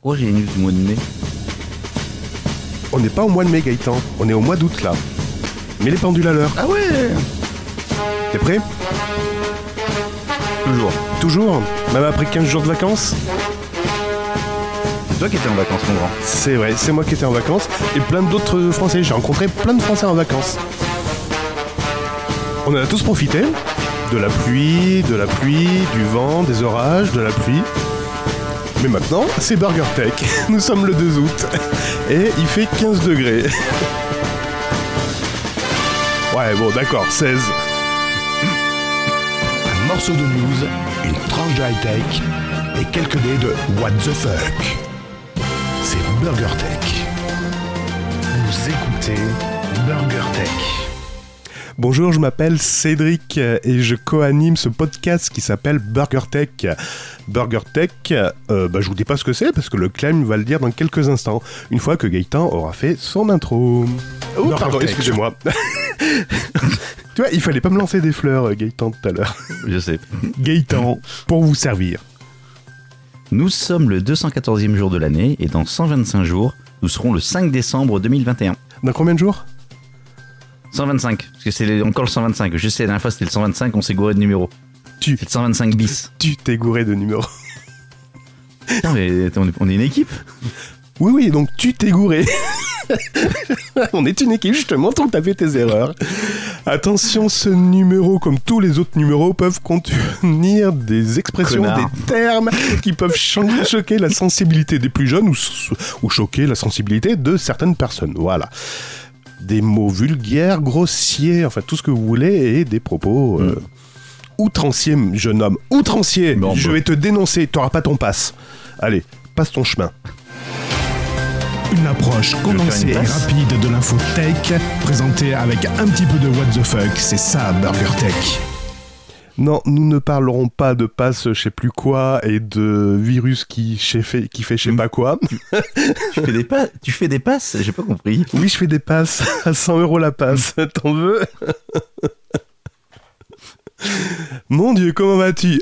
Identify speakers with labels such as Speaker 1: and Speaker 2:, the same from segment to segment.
Speaker 1: Pourquoi j'ai une news du mois de mai
Speaker 2: On n'est pas au mois de mai, Gaëtan. On est au mois d'août, là. Mets les pendules à l'heure.
Speaker 1: Ah ouais
Speaker 2: T'es prêt
Speaker 1: Toujours.
Speaker 2: Toujours Même après 15 jours de vacances
Speaker 1: C'est toi qui étais en vacances, mon grand.
Speaker 2: C'est vrai, c'est moi qui étais en vacances. Et plein d'autres Français. J'ai rencontré plein de Français en vacances. On en a tous profité. De la pluie, de la pluie, du vent, des orages, de la pluie. Mais maintenant, c'est Burger Tech. Nous sommes le 2 août. Et il fait 15 degrés. Ouais, bon, d'accord, 16.
Speaker 3: Un morceau de news, une tranche de high-tech et quelques dés de What the fuck. C'est Burger Tech. Vous écoutez Burger Tech.
Speaker 2: Bonjour, je m'appelle Cédric et je co-anime ce podcast qui s'appelle Burger Tech. Burger Tech, euh, bah, je vous dis pas ce que c'est parce que le claim va le dire dans quelques instants, une fois que Gaëtan aura fait son intro. Oh,
Speaker 3: Burger
Speaker 2: pardon, excusez-moi. tu vois, il fallait pas me lancer des fleurs, Gaëtan, tout à l'heure.
Speaker 1: Je sais.
Speaker 2: Gaëtan, pour vous servir.
Speaker 1: Nous sommes le 214e jour de l'année et dans 125 jours, nous serons le 5 décembre 2021.
Speaker 2: Dans combien de jours?
Speaker 1: 125, parce que c'est encore le 125. Je sais, la dernière fois c'était le 125, on s'est gouré de numéro.
Speaker 2: Tu,
Speaker 1: C'est le 125 bis.
Speaker 2: tu t'es gouré de numéro.
Speaker 1: Putain, mais on est- une équipe
Speaker 2: Oui, oui, donc tu t'es gouré. On est une équipe, justement, pour taper tes erreurs. Attention, ce numéro, comme tous les autres numéros, peuvent contenir des expressions,
Speaker 1: Connard.
Speaker 2: des termes qui peuvent cho- choquer la sensibilité des plus jeunes ou, ou choquer la sensibilité de certaines personnes. Voilà. Des mots vulgaires, grossiers, enfin tout ce que vous voulez, et des propos euh, outranciers, jeune homme. Outrancier
Speaker 1: Bon,
Speaker 2: Je vais te dénoncer, t'auras pas ton passe. Allez, passe ton chemin.
Speaker 3: Une approche condensée
Speaker 1: une
Speaker 3: et rapide de l'info tech, présentée avec un petit peu de What the fuck. C'est ça, Burger Tech.
Speaker 2: Non, nous ne parlerons pas de passe je sais plus quoi et de virus qui, fait, qui fait je sais pas quoi.
Speaker 1: tu fais, des pas- tu fais des passes J'ai pas compris.
Speaker 2: Oui, je fais des passes à 100 euros la passe. T'en veux? Mon Dieu, comment vas-tu?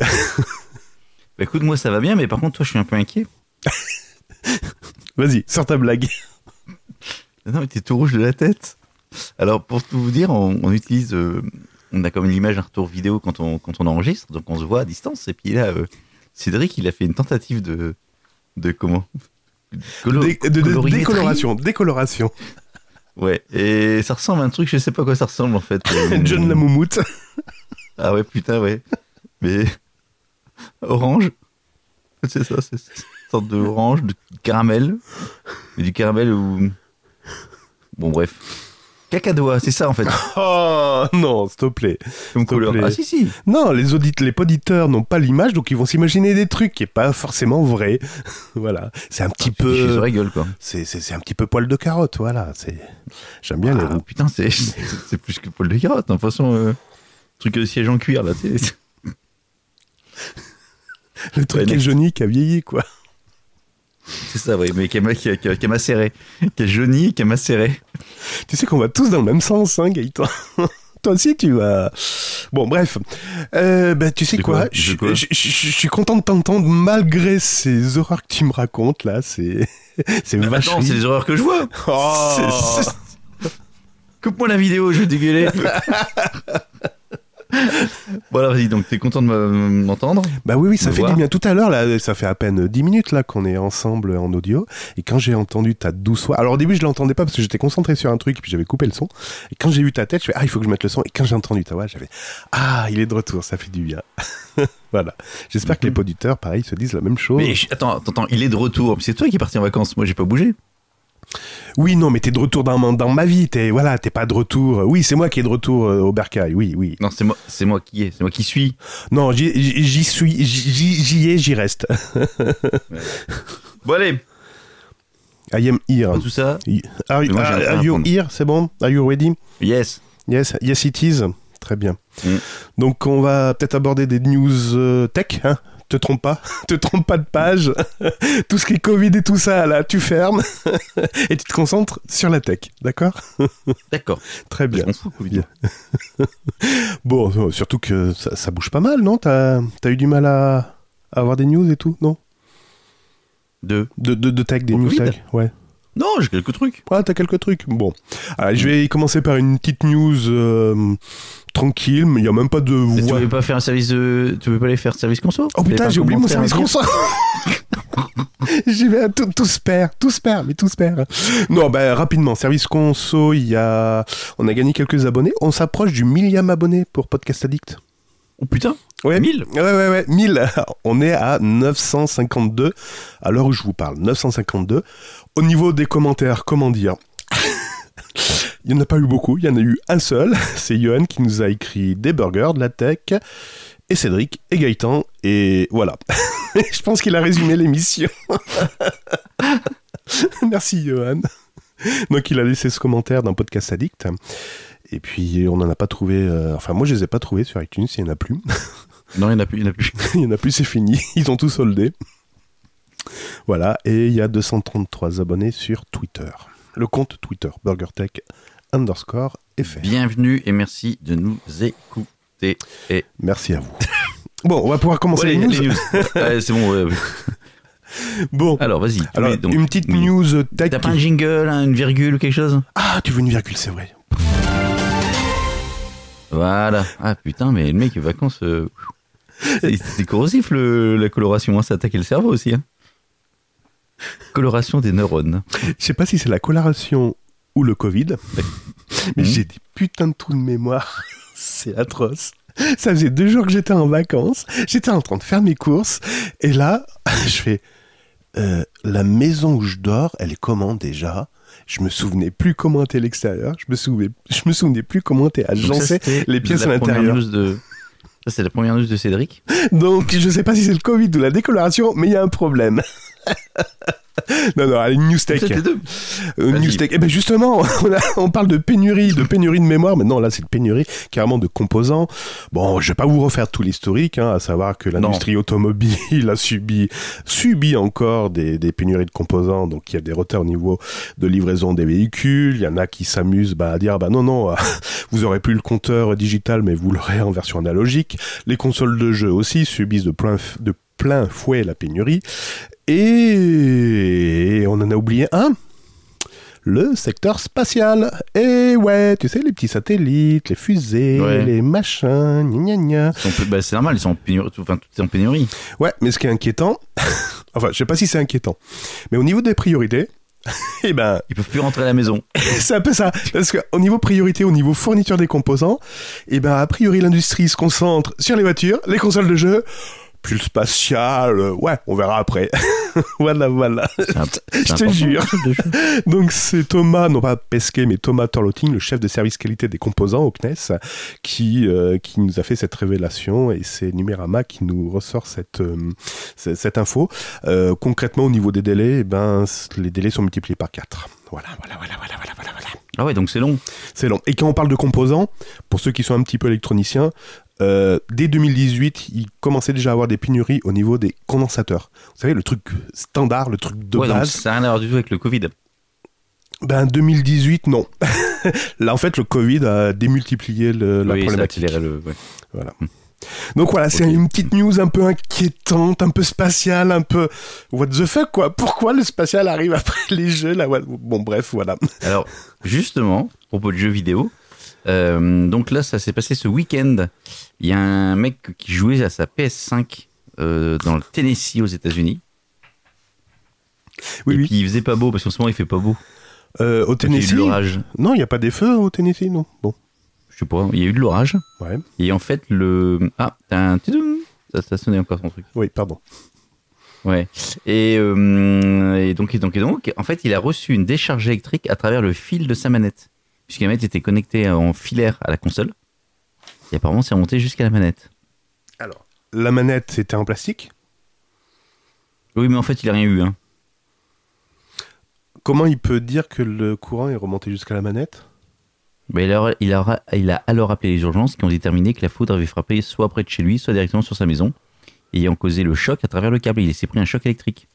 Speaker 1: Bah écoute, moi ça va bien, mais par contre, toi je suis un peu inquiet.
Speaker 2: Vas-y, sors ta blague.
Speaker 1: Non, mais t'es tout rouge de la tête. Alors, pour tout vous dire, on, on utilise. euh, on a comme une image, un retour vidéo quand on, quand on enregistre, donc on se voit à distance. Et puis là, euh, Cédric, il a fait une tentative de. De comment? Colo-
Speaker 2: Dé- de- de-
Speaker 1: colorimétrie.
Speaker 2: décoloration, décoloration.
Speaker 1: Ouais, et ça ressemble à un truc, je sais pas à quoi ça ressemble en fait. Euh,
Speaker 2: John la moumoute.
Speaker 1: Ah ouais, putain, ouais. Mais. Orange. C'est ça, c'est une sorte de orange, de caramel. Et du caramel ou. Bon, bref. Cacadois, c'est ça en fait,
Speaker 2: Oh non, s'il te plaît.
Speaker 1: comme couleur.
Speaker 2: plaît.
Speaker 1: Ah si, si.
Speaker 2: Non, les auditeurs, les poditeurs n'ont pas l'image, donc ils vont s'imaginer des trucs qui est pas forcément vrai. voilà, c'est un petit
Speaker 1: sur
Speaker 2: peu,
Speaker 1: la gueule, quoi.
Speaker 2: c'est c'est c'est un petit peu poil de carotte, voilà. C'est, j'aime bien les
Speaker 1: Ah,
Speaker 2: roues.
Speaker 1: putain, c'est c'est plus que Paul de carotte. hein. De toute façon, euh, truc de siège en cuir, là, tu sais.
Speaker 2: Le truc
Speaker 1: Ouais,
Speaker 2: qui est jauni, qui a vieilli, quoi.
Speaker 1: C'est ça, ouais, mais qui a, qui a, qui a- qui a macéré. Qui a jauni, qui a macéré.
Speaker 2: Tu sais qu'on va tous dans le même sens, hein, Gaëtan. Toi aussi, tu vas. Bon, bref. Euh, bah, tu sais quoi,
Speaker 1: quoi
Speaker 2: Je
Speaker 1: De quoi
Speaker 2: je- je- je suis content de t'entendre malgré ces horreurs que tu me racontes, là. C'est. C'est vacherie.
Speaker 1: c'est les horreurs que je vois.
Speaker 2: Oh.
Speaker 1: Coupe-moi la vidéo, je vais dégueuler. alors vas-y, donc t'es content de me- m'entendre?
Speaker 2: Bah oui, oui, ça fait du bien. Tout à l'heure, là, ça fait à peine 10 minutes là qu'on est ensemble en audio. Et quand j'ai entendu ta douce voix, alors au début je l'entendais pas parce que j'étais concentré sur un truc et puis j'avais coupé le son. Et quand j'ai vu ta tête, je fais ah il faut que je mette le son. Et quand j'ai entendu ta voix, j'avais ah il est de retour, ça fait du bien. voilà. J'espère que les poditeurs, pareil, se disent la même chose.
Speaker 1: Mais je- attends, attends, attends, il est de retour. C'est toi qui es parti en vacances, moi j'ai pas bougé.
Speaker 2: Oui, non, mais t'es de retour dans, ma- dans ma vie. T'es voilà, t'es pas de retour. Oui, c'est moi qui est de retour euh, au bercail. Oui, oui.
Speaker 1: Non, c'est moi, c'est moi qui est, c'est moi qui suis.
Speaker 2: Non, j'y suis, j'y j'y ai, j'y reste.
Speaker 1: Bon allez,
Speaker 2: I am here.
Speaker 1: tout ça.
Speaker 2: Are, you here? C'est bon? Are you ready?
Speaker 1: Yes.
Speaker 2: Yes, yes it is. Très bien.
Speaker 1: Mm.
Speaker 2: Donc on va peut-être aborder des news euh, tech, hein? Te trompe pas, te trompe pas de page. tout ce qui est Covid et tout ça, là, tu fermes et tu te concentres sur la tech, d'accord?
Speaker 1: D'accord.
Speaker 2: Très bien. Bon, euh, surtout que ça, ça bouge pas mal, non? T'as as eu du mal à, à avoir des news et tout, non? De, de, de tech, des
Speaker 1: Au
Speaker 2: news
Speaker 1: Covid
Speaker 2: tech Ouais.
Speaker 1: Non, j'ai quelques trucs.
Speaker 2: Ah, t'as quelques trucs. Bon. Allez, je vais commencer par une petite news euh, tranquille, mais il n'y a même pas de
Speaker 1: Tu veux pas faire un service de. Tu veux pas aller faire service conso?
Speaker 2: Oh putain, j'ai oublié mon service conso. J'y vais, tout, tout se perd, tout se perd, mais tout se perd. Non, bah rapidement, service conso, il y a, on a gagné quelques abonnés. On s'approche du millième abonné pour Podcast Addict.
Speaker 1: Oh putain
Speaker 2: Ouais.
Speaker 1: 1000
Speaker 2: Ouais, ouais, ouais, 1000. On est à 952 à l'heure où je vous parle. 952. Au niveau des commentaires, comment dire? Il n'y en a pas eu beaucoup, il y en a eu un seul. C'est Johan qui nous a écrit des burgers, de la tech, et Cédric, et Gaëtan, et voilà. je pense qu'il a résumé l'émission. Merci Johan. Donc il a laissé ce commentaire dans Podcast Addict. Et puis on n'en a pas trouvé. euh, enfin, moi je les ai pas trouvés sur iTunes, il n'y en a plus.
Speaker 1: Non, il n'y en a plus. Il y en a plus.
Speaker 2: il n'y en a plus, c'est fini. Ils ont tout soldé. Voilà, et il y a 233 abonnés sur Twitter. Le compte Twitter, BurgerTech underscore FR.
Speaker 1: Bienvenue et merci de nous écouter.
Speaker 2: Merci à vous. Bon, on va pouvoir commencer
Speaker 1: Ouais,
Speaker 2: les news.
Speaker 1: les news. Ouais, c'est bon, ouais.
Speaker 2: Bon,
Speaker 1: Alors, vas-y.
Speaker 2: une petite
Speaker 1: oui.
Speaker 2: news tech.
Speaker 1: T'as pas un jingle, hein, une virgule ou quelque chose?
Speaker 2: Ah, tu veux une virgule, c'est vrai.
Speaker 1: Voilà. Ah putain, mais le mec, les vacances. euh, c'est- C'est corrosif le, la coloration, hein, ça attaquait le cerveau aussi. hein. Coloration des neurones.
Speaker 2: Je sais pas si c'est la coloration ou le Covid, mais
Speaker 1: Mhm.
Speaker 2: j'ai des putains de trous de mémoire. c'est atroce. Ça faisait deux jours que j'étais en vacances. J'étais en train de faire mes courses. Et là, je fais euh, La maison où je dors, elle est comment déjà? Je me souvenais plus comment était l'extérieur. Je me souvenais, je me souvenais plus comment était
Speaker 1: Donc ça,
Speaker 2: agencé les pièces
Speaker 1: la
Speaker 2: à
Speaker 1: première
Speaker 2: l'intérieur.
Speaker 1: news de- Ça, c'est la première news de Cédric?
Speaker 2: Donc, je sais pas si c'est le Covid ou la décoloration, mais il y a un problème. Non, non, allez, news tech.
Speaker 1: C'était deux.
Speaker 2: Euh, news tech. Eh ben justement, on, a- on parle de pénurie, de pénurie de mémoire. Maintenant, là, c'est de pénurie carrément de composants. Bon, je vais pas vous refaire tout l'historique, hein, à savoir que l'industrie automobile a subi, subit encore des, des pénuries de composants. Donc, il y a des retards au niveau de livraison des véhicules. Il y en a qui s'amusent bah, à dire, bah non, non, vous aurez plus le compteur digital, mais vous l'aurez en version analogique. Les consoles de jeux aussi subissent de plein, de plein fouet la pénurie. Et on en a oublié un le secteur spatial. Et ouais, tu sais, les petits satellites, les fusées,
Speaker 1: Ouais.
Speaker 2: les machins, gna gna gna.
Speaker 1: Bah, c'est normal, ils sont en pénurie. Enfin, tout est en pénurie.
Speaker 2: Ouais, mais ce qui est inquiétant, enfin, je sais pas si c'est inquiétant, mais au niveau des priorités, eh ben,
Speaker 1: Ils peuvent plus rentrer à la maison.
Speaker 2: c'est un peu ça. Parce qu'au niveau priorité, au niveau fourniture des composants, eh ben, a priori, l'industrie se concentre sur les voitures, les consoles de jeux, puis le spatial, euh, ouais, on verra après. voilà, voilà. Je te jure. Donc c'est Thomas, non pas Pesquet, mais Thomas Torloting, le chef de service qualité des composants au CNES, qui, euh, qui nous a fait cette révélation et c'est Numérama qui nous ressort cette, euh, cette info. Concrètement, au niveau des délais, eh ben, les délais sont multipliés par 4. Voilà, voilà, voilà, voilà, voilà, voilà, voilà.
Speaker 1: Ah ouais, donc c'est long.
Speaker 2: C'est long. Et quand on parle de composants, pour ceux qui sont un petit peu électroniciens, euh, dès 2018, ils commençaient déjà à avoir des pénuries au niveau des condensateurs. Vous savez, le truc standard, le truc de
Speaker 1: ouais, donc
Speaker 2: base.
Speaker 1: ça n'a rien à voir du tout avec le Covid.
Speaker 2: Ben 2018, non. Là, en fait, le Covid a démultiplié le-
Speaker 1: oui,
Speaker 2: problématique.
Speaker 1: le. ouais.
Speaker 2: Voilà. Donc voilà, c'est une petite news un peu inquiétante, un peu spatiale, un peu what the fuck quoi. Pourquoi le spatial arrive après les jeux là. Bon bref, voilà.
Speaker 1: Alors, justement, à propos de jeux vidéo, euh, donc là, ça s'est passé ce week-end. Il y a un mec qui jouait à sa PS5 euh, dans le Tennessee aux États-Unis.
Speaker 2: Oui
Speaker 1: et
Speaker 2: oui.
Speaker 1: puis il faisait pas beau parce qu'en ce moment il fait pas beau.
Speaker 2: Euh, au
Speaker 1: Donc, Il y a eu
Speaker 2: Tennessee
Speaker 1: de l'orage.
Speaker 2: Non, il n'y a pas des feux au Tennessee, non? Bon.
Speaker 1: Je sais pas, il y a eu de l'orage.
Speaker 2: Ouais.
Speaker 1: Et en fait, le. Ah, t'as un. Ça, ça sonnait encore son truc.
Speaker 2: Oui, pardon.
Speaker 1: Ouais. Et, euh, et donc, et donc, et donc, en fait, il a reçu une décharge électrique à travers le fil de sa manette. Puisque la manette était connectée en filaire à la console. Et apparemment, c'est remonté jusqu'à la manette.
Speaker 2: Alors, la manette c'était en plastique?
Speaker 1: Oui, mais en fait, il a rien eu. Hein.
Speaker 2: Comment il peut dire que le courant est remonté jusqu'à la manette?
Speaker 1: Bah, il, a, il, a, il a alors appelé les urgences qui ont déterminé que la foudre avait frappé soit près de chez lui, soit directement sur sa maison, ayant causé le choc à travers le câble. Il s'est pris un choc électrique.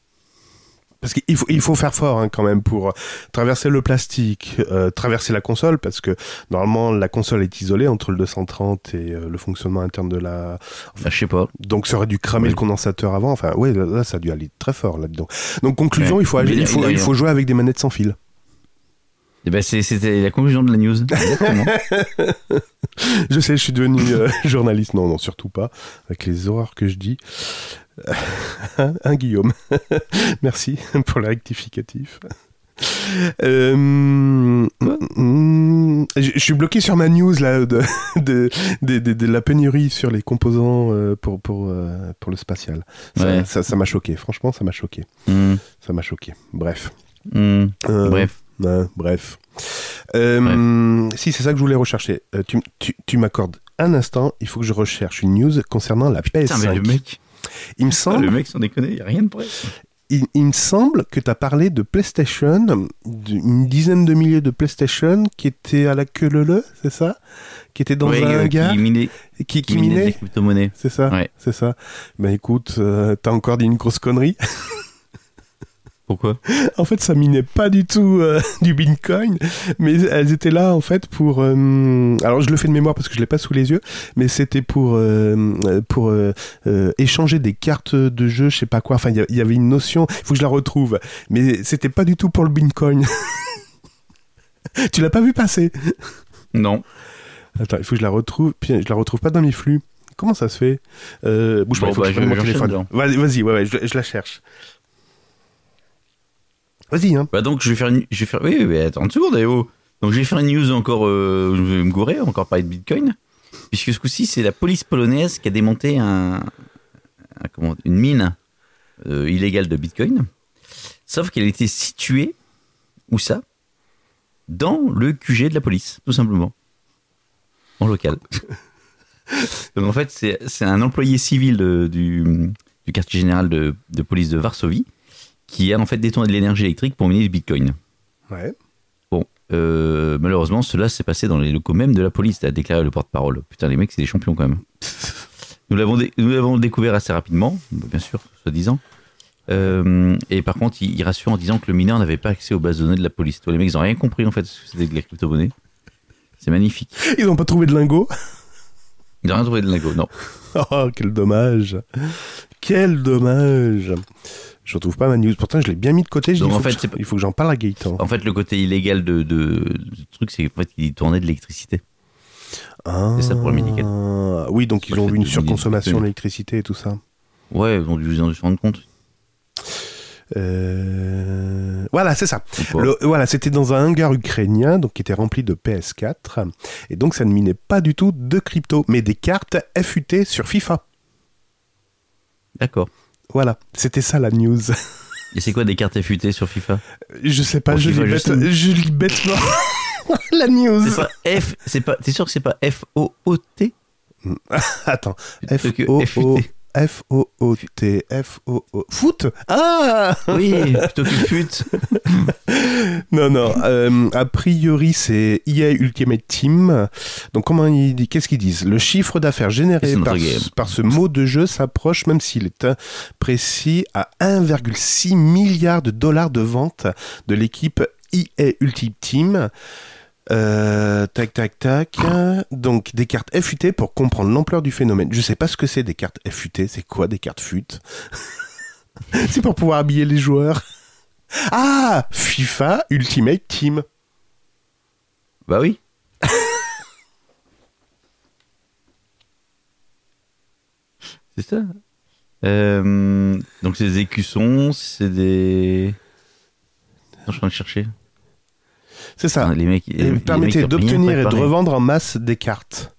Speaker 2: Parce qu'il faut, il faut faire fort hein, quand même pour traverser le plastique, euh, traverser la console, parce que normalement la console est isolée entre le 230 et euh, le fonctionnement interne de la.
Speaker 1: Ah, je sais pas.
Speaker 2: Donc ça aurait dû cramer le condensateur avant. Enfin, ouais, là, là, ça a dû aller très fort là-dedans. Donc conclusion,
Speaker 1: Ouais.
Speaker 2: il faut,
Speaker 1: il
Speaker 2: il
Speaker 1: il
Speaker 2: jouer avec des manettes sans fil.
Speaker 1: Eh ben, c'était la conclusion de la news. Exactement.
Speaker 2: Je sais, je suis devenu euh, journaliste. Non, non, surtout pas. Avec les horreurs que je dis. Hein, hein, Guillaume Merci pour le rectificatif. Euh, mm, je je suis bloqué sur ma news là de, de, de, de- de la pénurie sur les composants euh, pour, pour, euh, pour le spatial. Ça
Speaker 1: Ouais.
Speaker 2: ça- ça m'a choqué, franchement, ça m'a choqué.
Speaker 1: Hmm,
Speaker 2: Ça m'a choqué. Bref. Euh,
Speaker 1: Bref.
Speaker 2: Bref. Si, c'est ça que je voulais rechercher. Tu tu, tu m'accordes un instant, il faut que je recherche une news concernant la
Speaker 1: Putain, mais
Speaker 2: PS5.
Speaker 1: le mec,
Speaker 2: il, me semble,
Speaker 1: le mec, sans déconner, y a rien de prêt.
Speaker 2: il, il me semble que tu as parlé de PlayStation, d'une dizaine de milliers de PlayStation qui étaient à la queue leu c'est ça? Qui étaient dans
Speaker 1: Ouais,
Speaker 2: un
Speaker 1: euh,
Speaker 2: hangar
Speaker 1: qui minait,
Speaker 2: qui,
Speaker 1: qui
Speaker 2: qui minaient. C'est ça
Speaker 1: Ouais.
Speaker 2: C'est ça. Ben écoute, euh, t'as encore dit une grosse connerie.
Speaker 1: Pourquoi
Speaker 2: En fait, ça minait pas du tout euh, du Bitcoin, mais elles étaient là en fait pour. euh, alors, je le fais de mémoire parce que je l'ai pas sous les yeux, mais c'était pour euh, pour échanger des cartes de jeu, je sais pas quoi. Enfin, il y avait une notion. Il faut que je la retrouve, mais c'était pas du tout pour le Bitcoin. tu l'as pas vu passer
Speaker 1: Non.
Speaker 2: Attends, il faut que je la retrouve. Puis je la retrouve pas dans mes flux. Comment ça se fait? Bouge pas, il faut
Speaker 1: bah,
Speaker 2: que je prenne
Speaker 1: je-
Speaker 2: mon
Speaker 1: j'enchaîne,
Speaker 2: téléphone.
Speaker 1: alors.
Speaker 2: Vas-y, vas-y, ouais, ouais, je, je la cherche. Vas-y, hein.
Speaker 1: Bah donc je vais faire une... je vais faire oui, attends une seconde eh, oh. Donc je vais faire une news encore euh, je vais me gourer, encore parler de Bitcoin puisque ce coup-ci c'est la police polonaise qui a démonté un, un- comment une mine euh, illégale de Bitcoin. Sauf qu'elle était située où ça? Dans le QG de la police, tout simplement. En local. Donc en fait, c'est c'est un employé civil de- du, du quartier général de, de police de Varsovie qui a en fait détourné de l'énergie électrique pour miner du bitcoin.
Speaker 2: Ouais.
Speaker 1: Bon, euh, malheureusement, cela s'est passé dans les locaux même de la police, a déclaré le porte-parole. Putain, les mecs, c'est des champions quand même. Nous l'avons dé- nous l'avons découvert assez rapidement, bien sûr, soi-disant. Euh, et par contre, il, il rassure en disant que le mineur n'avait pas accès aux bases de données de la police. Toi, les mecs, ils n'ont rien compris en fait, ce que c'était de la crypto-monnaie. C'est magnifique.
Speaker 2: Ils ont pas trouvé de lingot.
Speaker 1: Ils n'ont rien trouvé de lingot, non.
Speaker 2: Oh, quel dommage. Quel dommage. Je retrouve pas ma news. Pourtant, je l'ai bien mis de côté. Je
Speaker 1: Donc,
Speaker 2: dis, il,
Speaker 1: en
Speaker 2: faut
Speaker 1: fait,
Speaker 2: que
Speaker 1: c'est
Speaker 2: je-
Speaker 1: pas-
Speaker 2: il faut que j'en parle à Gaëtan.
Speaker 1: En fait, le côté illégal de, de, truc, c'est qu'en fait, il tournait de l'électricité.
Speaker 2: Ah.
Speaker 1: c'est ça pour le mini-cal.
Speaker 2: Oui, donc ils ont
Speaker 1: fais
Speaker 2: une surconsommation d'électricité et tout ça.
Speaker 1: Ouais, ils ont dû, ils ont dû se rendre compte.
Speaker 2: Euh, Voilà, c'est ça. Le- voilà, c'était dans un hangar ukrainien donc qui était rempli de PS4 et donc ça ne minait pas du tout de crypto, mais des cartes FUT sur FIFA.
Speaker 1: D'accord.
Speaker 2: Voilà, c'était ça la news.
Speaker 1: Et c'est quoi des cartes FUT sur FIFA?
Speaker 2: Je sais pas,
Speaker 1: Pour
Speaker 2: je lis,
Speaker 1: FIFA,
Speaker 2: bête,
Speaker 1: justement.
Speaker 2: je lis bêtement la news.
Speaker 1: C'est pas F, c'est pas, t'es sûr que c'est pas F O O T?
Speaker 2: Attends,
Speaker 1: plutôt que
Speaker 2: F O O
Speaker 1: FUT
Speaker 2: F O O T F O O foot? Ah
Speaker 1: Oui, plutôt que FUT.
Speaker 2: Non non, euh, a priori c'est EA Ultimate Team. Donc comment ils disent qu'est-ce qu'ils disent? Le chiffre d'affaires généré par ce mot de jeu s'approche même s'il est précis à 1,6 milliard de dollars de vente de l'équipe EA Ultimate Team. Euh, tac tac tac. Donc des cartes FUT pour comprendre l'ampleur du phénomène. Je sais pas ce que c'est des cartes FUT. C'est quoi des cartes FUT C'est pour pouvoir habiller les joueurs. Ah FIFA Ultimate Team.
Speaker 1: Bah oui. c'est ça. Euh, donc c'est des écussons, c'est des. Attends, je suis en train de chercher.
Speaker 2: C'est ça.
Speaker 1: Les mecs,
Speaker 2: Et
Speaker 1: les
Speaker 2: permettait d'obtenir et de revendre en masse des cartes.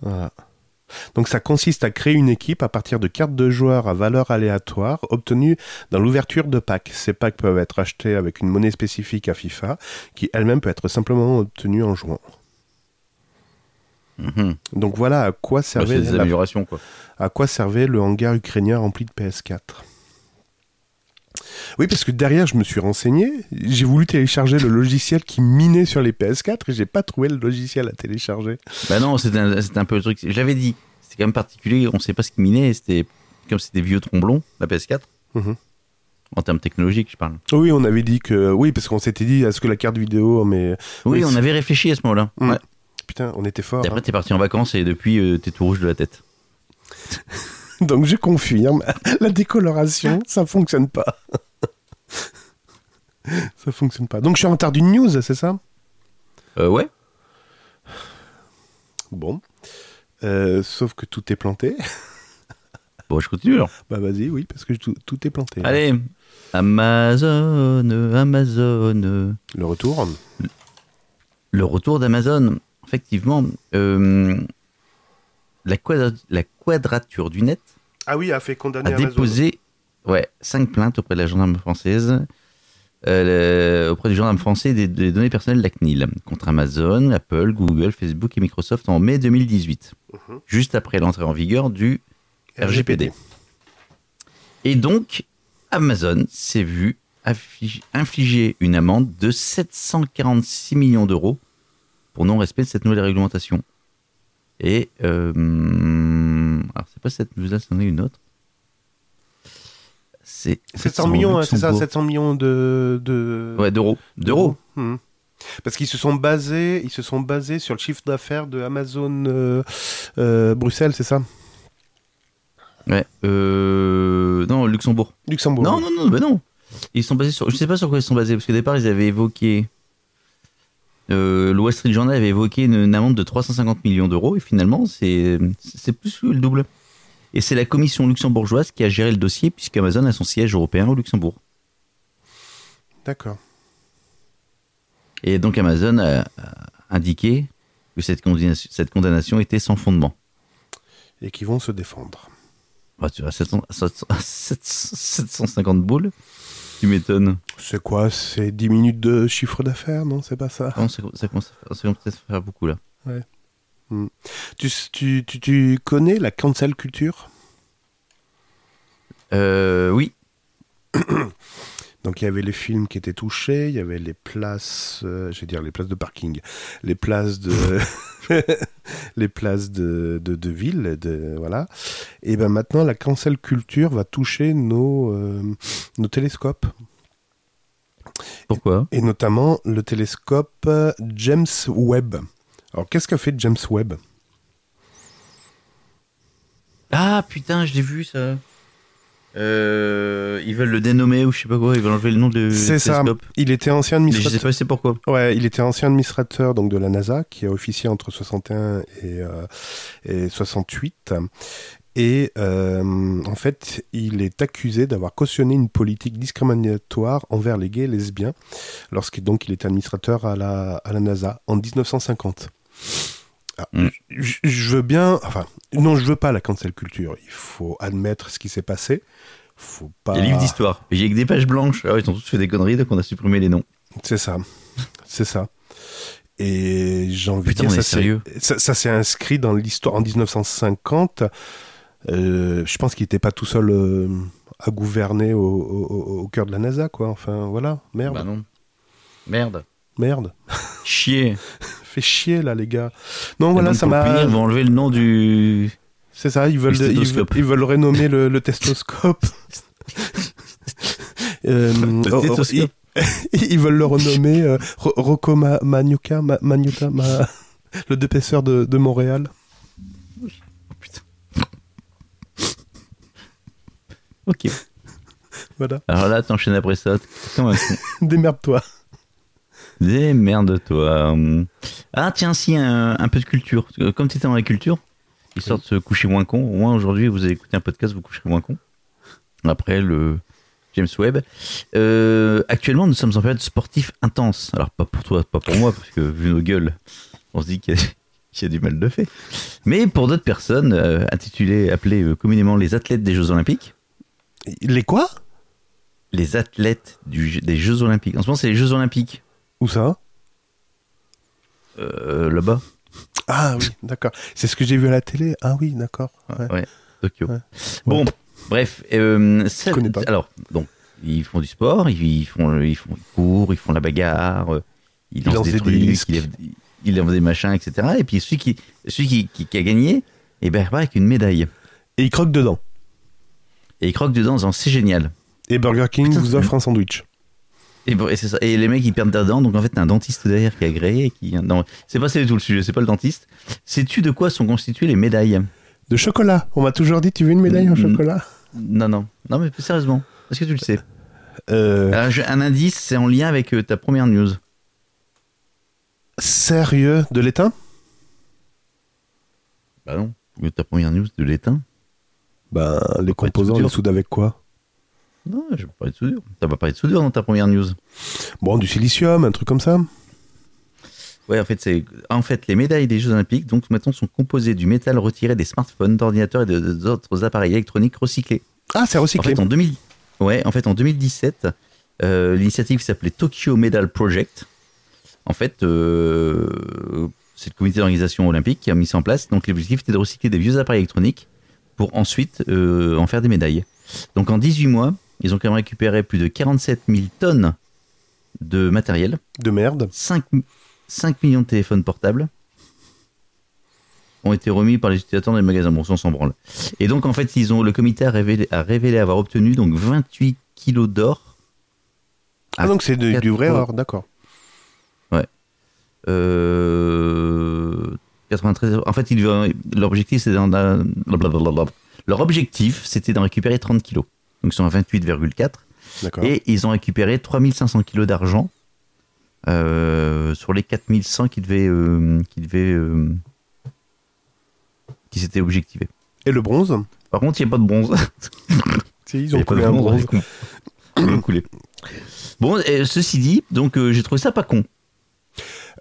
Speaker 2: Voilà. Donc ça consiste à créer une équipe à partir de cartes de joueurs à valeur aléatoire obtenues dans l'ouverture de packs. Ces packs peuvent être achetés avec une monnaie spécifique à FIFA, qui elle-même peut être simplement obtenue en jouant.
Speaker 1: Mhm.
Speaker 2: Donc voilà à quoi
Speaker 1: Ouais,
Speaker 2: servait,
Speaker 1: c'est des
Speaker 2: la-
Speaker 1: améliorations quoi.
Speaker 2: à quoi servait le hangar ukrainien rempli de PS4. Oui, parce que derrière, je me suis renseigné. J'ai voulu télécharger le logiciel qui minait sur les PS4 et j'ai pas trouvé le logiciel à télécharger.
Speaker 1: Bah non, c'était un, un peu le truc. J'avais dit, c'était quand même particulier. On sait pas ce qui minait. C'était comme c'était vieux tromblon, la PS4.
Speaker 2: Mhm.
Speaker 1: En termes technologiques, je parle.
Speaker 2: Oui, on avait dit que. Oui, parce qu'on s'était dit, est-ce que la carte vidéo. Mais.
Speaker 1: Oui,
Speaker 2: Oui,
Speaker 1: on
Speaker 2: c'est-
Speaker 1: avait réfléchi à ce moment-là.
Speaker 2: Mm.
Speaker 1: Ouais.
Speaker 2: Putain, on était fort.
Speaker 1: Et après, t'es parti en vacances et depuis, euh, t'es tout rouge de la tête.
Speaker 2: Donc je confirme, la décoloration, ça fonctionne pas. ça fonctionne pas. Donc je suis en retard d'une news, c'est ça?
Speaker 1: Euh, ouais.
Speaker 2: Bon. Euh, sauf que tout est planté.
Speaker 1: Bon, je continue alors.
Speaker 2: Bah vas-y, oui, parce que tout, tout est planté.
Speaker 1: Allez. Amazon, Amazon.
Speaker 2: Le retour.
Speaker 1: Le retour d'Amazon. Effectivement, euh, la, quadra- la quadrature du net
Speaker 2: Ah oui, a fait condamner
Speaker 1: a déposé ouais, cinq plaintes auprès de la gendarme française, euh, le- auprès du gendarme français des, des données personnelles de la CNIL, contre Amazon, Apple, Google, Facebook et Microsoft en mai 2018,
Speaker 2: Mhm.
Speaker 1: juste après l'entrée en vigueur du RGPD. Et donc, Amazon s'est vu infliger une amende de 746 millions d'euros pour non-respect de cette nouvelle réglementation. Et, euh, alors c'est pas cette news-là, c'en est une autre. C'est
Speaker 2: 700 millions, hein, c'est ça,
Speaker 1: Luxembourg.
Speaker 2: 700 millions de... de...
Speaker 1: Ouais, d'euros. D'euros.
Speaker 2: Mhm. Parce qu'ils se sont basés, ils se sont basés sur le chiffre d'affaires de Amazon euh, euh, Bruxelles, c'est ça?
Speaker 1: Ouais. Euh, non, Luxembourg.
Speaker 2: Luxembourg.
Speaker 1: Non, non, non, bah non. Ils sont basés sur. Je sais pas sur quoi ils sont basés, parce qu'au départ, ils avaient évoqué. Euh, le Wall Street Journal avait évoqué une, une amende de 350 millions d'euros, et finalement, c'est plus que le double. Et c'est la commission luxembourgeoise qui a géré le dossier, puisqu'Amazon a son siège européen au Luxembourg.
Speaker 2: D'accord.
Speaker 1: Et donc, Amazon a, indiqué que cette condamnation, cette condamnation était sans fondement.
Speaker 2: Et qui vont se défendre.
Speaker 1: Bah, tu vois, 700 700 750 boules, tu m'étonnes.
Speaker 2: C'est quoi C'est 10 minutes de chiffre d'affaires, non C'est pas ça?
Speaker 1: Non, ça, commence à faire- ça faire beaucoup là.
Speaker 2: tu, tu, tu, tu connais la cancel culture?
Speaker 1: Euh, oui.
Speaker 2: Donc il y avait les films qui étaient touchés, il y avait les places, euh, je vais dire les places de parking, les places de, les places de, de, de ville, de, voilà. Et ben maintenant la cancel culture va toucher nos, euh, nos télescopes
Speaker 1: Pourquoi?
Speaker 2: Et notamment le télescope euh, James Webb. Alors qu'est-ce qu'a fait James Webb?
Speaker 1: Ah putain, je l'ai vu ça. Euh, ils veulent le dénommer ou je sais pas quoi, ils veulent enlever le nom de
Speaker 2: C'est ça. Il était ancien
Speaker 1: Mais je
Speaker 2: administrateur.
Speaker 1: sais pas c'est pourquoi.
Speaker 2: Ouais, il était ancien administrateur donc de la NASA qui a officié entre 61 et, euh, et 68. Et euh, en fait, il est accusé d'avoir cautionné une politique discriminatoire envers les gays et lesbiens lorsqu'il donc il était administrateur à la, à la NASA en 1950. Ah,
Speaker 1: Mm.
Speaker 2: je, veux bien, enfin, non, je veux pas la cancel culture. Il faut admettre ce qui s'est passé. Faut pas.
Speaker 1: Il y a livre d'histoire. J'ai que des pages blanches. Ah ils ont tous fait des conneries donc on a supprimé les noms.
Speaker 2: C'est ça. C'est ça. Et j'ai envie
Speaker 1: Putain,
Speaker 2: de dire, ça, c'est-
Speaker 1: sérieux
Speaker 2: ça, ça s'est inscrit dans l'histoire en 1950. Euh, je pense qu'il n'était pas tout seul euh, à gouverner au, au- au cœur de la NASA, quoi. Enfin, voilà. Merde.
Speaker 1: Bah non. Merde.
Speaker 2: Merde.
Speaker 1: Chier.
Speaker 2: Fait chier, là, les gars. Non,
Speaker 1: Et
Speaker 2: voilà,
Speaker 1: donc,
Speaker 2: ça m'a.
Speaker 1: ils vont enlever le nom du.
Speaker 2: C'est ça, ils veulent,
Speaker 1: Le
Speaker 2: ils, veulent, ils veulent renommer le, le testoscope. Euh,
Speaker 1: Le
Speaker 2: oh, oh, ils, veulent le renommer euh, Ro- Rocco Ma- Magnuca, Ma- Magnuta, Ma- le dépaisseur de, de Montréal.
Speaker 1: Oh, putain. ok.
Speaker 2: Voilà.
Speaker 1: Alors là, t'enchaînes après ça.
Speaker 2: Démerde-toi.
Speaker 1: Démerde-toi. Ah, tiens, si, un, un peu de culture. Comme tu étais dans la culture, histoire de se coucher moins con. Au moins, aujourd'hui, vous avez écouté un podcast, vous coucherez moins con. Après, le James Webb. Euh, actuellement, nous sommes en période sportive intense. Alors, pas pour toi, pas pour moi, parce que vu nos gueules, on se dit qu'il y, a- qu'il y a du mal de fait. Mais pour d'autres personnes, euh, intitulées, appelées euh, communément les athlètes des Jeux Olympiques,
Speaker 2: Les quoi?
Speaker 1: Les athlètes du- des Jeux Olympiques. En ce moment, c'est les Jeux Olympiques.
Speaker 2: Où ça
Speaker 1: Euh, là-bas,
Speaker 2: Ah oui, d'accord. C'est ce que j'ai vu à la télé. Ah oui, d'accord. Ouais.
Speaker 1: Tokyo.
Speaker 2: Ouais.
Speaker 1: Bon, bref. euh, ça-
Speaker 2: connais pas.
Speaker 1: Alors, donc, ils font du sport, ils, ils font, ils font, ils courent, ils font la bagarre, euh, ils, lancent, des, trucs,
Speaker 2: disques.
Speaker 1: ils, lèvent- ils lancent des machins, etc. Et puis celui qui, celui qui, qui- qui a gagné, et ben, il repart avec une médaille.
Speaker 2: Et il croque dedans.
Speaker 1: Et il croque dedans en disant c'est génial.
Speaker 2: Et Burger King
Speaker 1: Putain,
Speaker 2: vous offre un sandwich.
Speaker 1: Et, bon, et c'est ça. Et les mecs, ils perdent leurs dents. Donc, en fait, t'as un dentiste derrière qui est agréé. et Qui... Non, c'est pas du tout le sujet. C'est pas le dentiste. Sais-tu de quoi sont constituées les médailles?
Speaker 2: De chocolat. On m'a toujours dit, tu veux une médaille en
Speaker 1: Mm.
Speaker 2: chocolat?
Speaker 1: Non, non. Non, mais sérieusement. Est-ce que tu le sais?
Speaker 2: Euh,
Speaker 1: Alors, j'ai Un indice, c'est en lien avec euh, ta première news.
Speaker 2: Sérieux? De l'étain?
Speaker 1: Bah non. Euh, Ta première news de l'étain?
Speaker 2: Ben, les composants, les soudent avec quoi?
Speaker 1: Non, je vais pas parler de soudure. T'as pas parlé de soudure dans ta première news.
Speaker 2: Bon, du silicium, un truc comme ça
Speaker 1: Ouais, en fait, c'est en fait les médailles des Jeux Olympiques. Donc maintenant sont composées du métal retiré des smartphones, d'ordinateurs et d'autres appareils électroniques recyclés.
Speaker 2: Ah, c'est
Speaker 1: En
Speaker 2: recyclé.
Speaker 1: fait, en 2000, ouais, en fait, en 2017, euh, l'initiative s'appelait Tokyo Medal Project. En fait, euh, c'est le comité d'organisation olympique qui a mis ça en place. Donc l'objectif était de recycler des vieux appareils électroniques pour ensuite euh, en faire des médailles. Donc en 18 mois, ils ont quand même récupéré plus de 47 000 tonnes de matériel.
Speaker 2: De merde.
Speaker 1: 5, 5 millions de téléphones portables ont été remis par les utilisateurs les magasins. Bon, ça, on s'en branle. Et donc, en fait, ils ont, le comité a révélé, a révélé avoir obtenu donc 28 kilos d'or.
Speaker 2: Ah, donc c'est du vrai or, d'accord.
Speaker 1: Euh, 93. En fait, ils veulent- leur objectif, c'est d'en. blablabla. Leur objectif, c'était d'en récupérer 30 kilos. Donc, ils sont à 28,4.
Speaker 2: D'accord.
Speaker 1: Et ils ont récupéré 3500 kilos d'argent euh, sur les 4100 qui devaient, euh, qui devaient, euh, qui s'étaient objectivés.
Speaker 2: Et le bronze?
Speaker 1: Par contre, il n'y a pas de bronze.
Speaker 2: Si, ils ont
Speaker 1: a pas de
Speaker 2: coulé un bronze.
Speaker 1: Ils ont coulé. Bon, et ceci dit, donc j'ai trouvé ça pas con.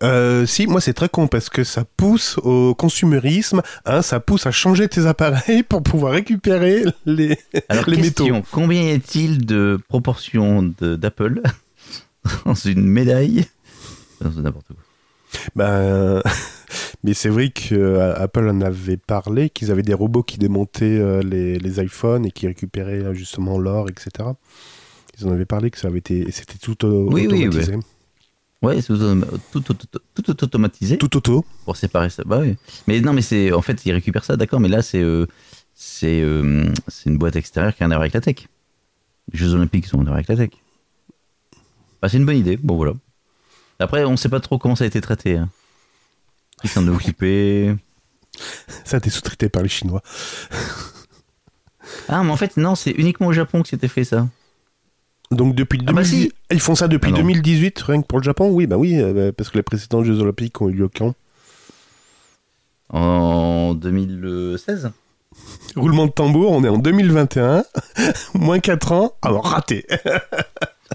Speaker 2: Euh, si, moi c'est très con parce que ça pousse au consumérisme, hein, ça pousse à changer tes appareils pour pouvoir récupérer les,
Speaker 1: Alors,
Speaker 2: les
Speaker 1: question,
Speaker 2: métaux.
Speaker 1: combien y a-t-il de proportions d'Apple dans une médaille c'est n'importe quoi.
Speaker 2: Ben, mais c'est vrai que euh, Apple en avait parlé, qu'ils avaient des robots qui démontaient euh, les, les iPhones et qui récupéraient justement l'or, etc. Ils en avaient parlé que ça avait été, c'était tout
Speaker 1: Oui, oui,
Speaker 2: automatisé.
Speaker 1: Ouais, c'est tout, tout, tout, tout, automatisé.
Speaker 2: Tout auto.
Speaker 1: pour séparer ça. Bah oui. Mais non, mais c'est en fait ils récupèrent ça, d'accord. Mais là c'est euh, c'est euh, c'est une boîte extérieure qui a un air avec la tech. Les Jeux Olympiques sont en air avec la tech. Bah, c'est une bonne idée. Bon voilà. Après on sait pas trop comment ça a été traité. Hein. Qui s'en est occupé
Speaker 2: Ça a été sous-traité par les Chinois.
Speaker 1: Ah mais en fait non, c'est uniquement au Japon que c'était fait ça.
Speaker 2: Donc depuis
Speaker 1: Ah bah
Speaker 2: 2010
Speaker 1: si.
Speaker 2: ils font ça depuis
Speaker 1: Ah non.
Speaker 2: 2018 rien que pour le Japon Oui, bah oui, euh, parce que les précédents Jeux Olympiques ont eu lieu quand?
Speaker 1: En 2016
Speaker 2: Roulement de tambour, on est en 2021, moins 4 ans, alors raté.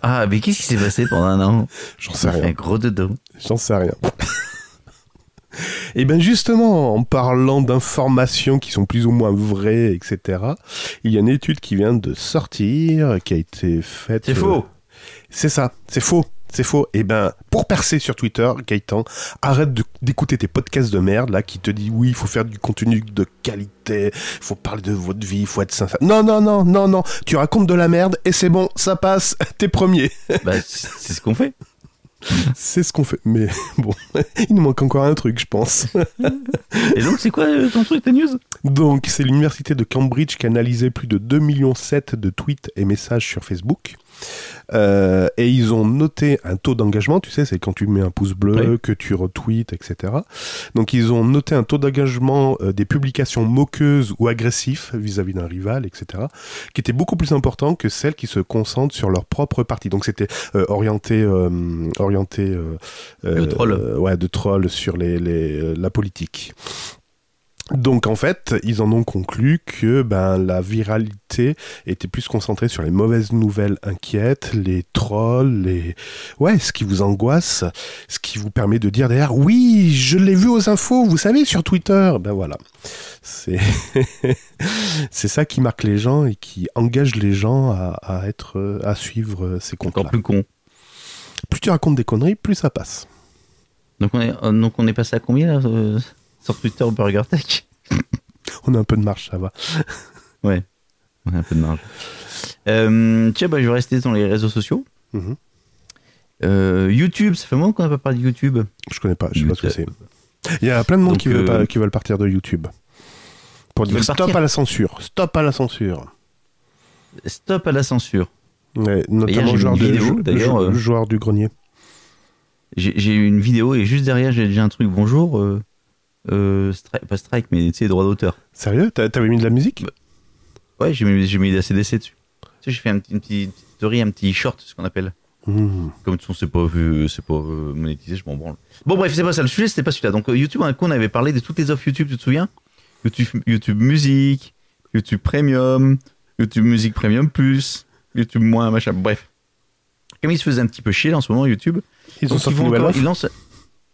Speaker 1: Ah mais qu'est-ce qui s'est passé pendant un an?
Speaker 2: J'en sais rien.
Speaker 1: un gros dodo.
Speaker 2: J'en sais rien. Et bien justement, en parlant d'informations qui sont plus ou moins vraies, etc., il y a une étude qui vient de sortir, qui a été faite...
Speaker 1: C'est
Speaker 2: euh,
Speaker 1: faux.
Speaker 2: C'est ça, c'est faux. C'est faux. Et ben, pour percer sur Twitter, Gaëtan, arrête d'écouter tes podcasts de merde là qui te dit oui, il faut faire du contenu de qualité, il faut parler de votre vie, il faut être sincère. Non, non, non, non, non. Tu racontes de la merde et c'est bon, ça passe. T'es premier.
Speaker 1: Bah, c'est ce qu'on fait.
Speaker 2: C'est ce qu'on fait. Mais bon, il nous manque encore un truc, je pense.
Speaker 1: Et donc c'est quoi euh, ton truc, ta news?
Speaker 2: Donc, c'est l'université de Cambridge qui a analysé plus de 2,7 millions de tweets et messages sur Facebook. Euh, et ils ont noté un taux d'engagement, tu sais, c'est quand tu mets un pouce bleu,
Speaker 1: Oui.
Speaker 2: que tu retweets, etc. Donc, ils ont noté un taux d'engagement euh, des publications moqueuses ou agressifs vis-à-vis d'un rival, etc., qui était beaucoup plus important que celles qui se concentrent sur leur propre parti. Donc, c'était euh, orienté, orienté
Speaker 1: De troll.
Speaker 2: ouais, de troll sur les, les, la politique. Donc en fait, ils en ont conclu que ben, la viralité était plus concentrée sur les mauvaises nouvelles inquiètes, les trolls, les... Ouais, ce qui vous angoisse, ce qui vous permet de dire derrière, oui, je l'ai vu aux infos, vous savez, sur Twitter. Ben voilà. C'est c'est ça qui marque les gens et qui engage les gens à, à être, à suivre ces comptes-là.
Speaker 1: Encore plus con.
Speaker 2: Plus tu racontes des conneries, plus ça passe.
Speaker 1: Donc on est, euh, donc on est passé à combien là, euh, sur Twitter Burger Tech
Speaker 2: On a un peu de marche, ça va.
Speaker 1: Ouais, on a un peu de marge. Euh, tiens, bah, je vais rester dans les réseaux sociaux.
Speaker 2: Mhm.
Speaker 1: Euh, YouTube, ça fait longtemps qu'on n'a pas parlé de YouTube.
Speaker 2: Je connais pas, je sais pas ce que c'est. Il y a plein de monde
Speaker 1: Donc,
Speaker 2: qui, veut
Speaker 1: euh,
Speaker 2: pas- qui veulent partir de YouTube. Pour dire stop
Speaker 1: partir
Speaker 2: à la censure, stop à la censure.
Speaker 1: Stop à la censure.
Speaker 2: Ouais, notamment
Speaker 1: j'ai
Speaker 2: joueur, de, jou-
Speaker 1: euh,
Speaker 2: du grenier.
Speaker 1: J'ai une vidéo et juste derrière, j'ai déjà un truc. Bonjour. Euh, euh, stri- pas strike, mais tu sais, droit d'auteur.
Speaker 2: Sérieux? T'a- T'avais mis de la musique?
Speaker 1: Bah, Ouais, j'ai mis, j'ai mis des ACDC dessus. Tu sais, j'ai fait un petit- une petite, story, un petit short, ce qu'on appelle.
Speaker 2: Hmm.
Speaker 1: Comme de toute façon, c'est pas, vu- c'est pas euh, monétisé, je m'en branle. Bon, bref, c'est pas ça. Le sujet, c'était pas celui-là. Donc, euh, YouTube, un coup, on avait parlé de toutes les offres YouTube, tu te souviens? YouTube, YouTube Musique, YouTube Premium, YouTube Musique Premium Plus, YouTube moins, machin. Bref. Comme il se faisait un petit peu chier là, en ce moment, YouTube,
Speaker 2: Ils ont sorti
Speaker 1: vont encore- ils lancent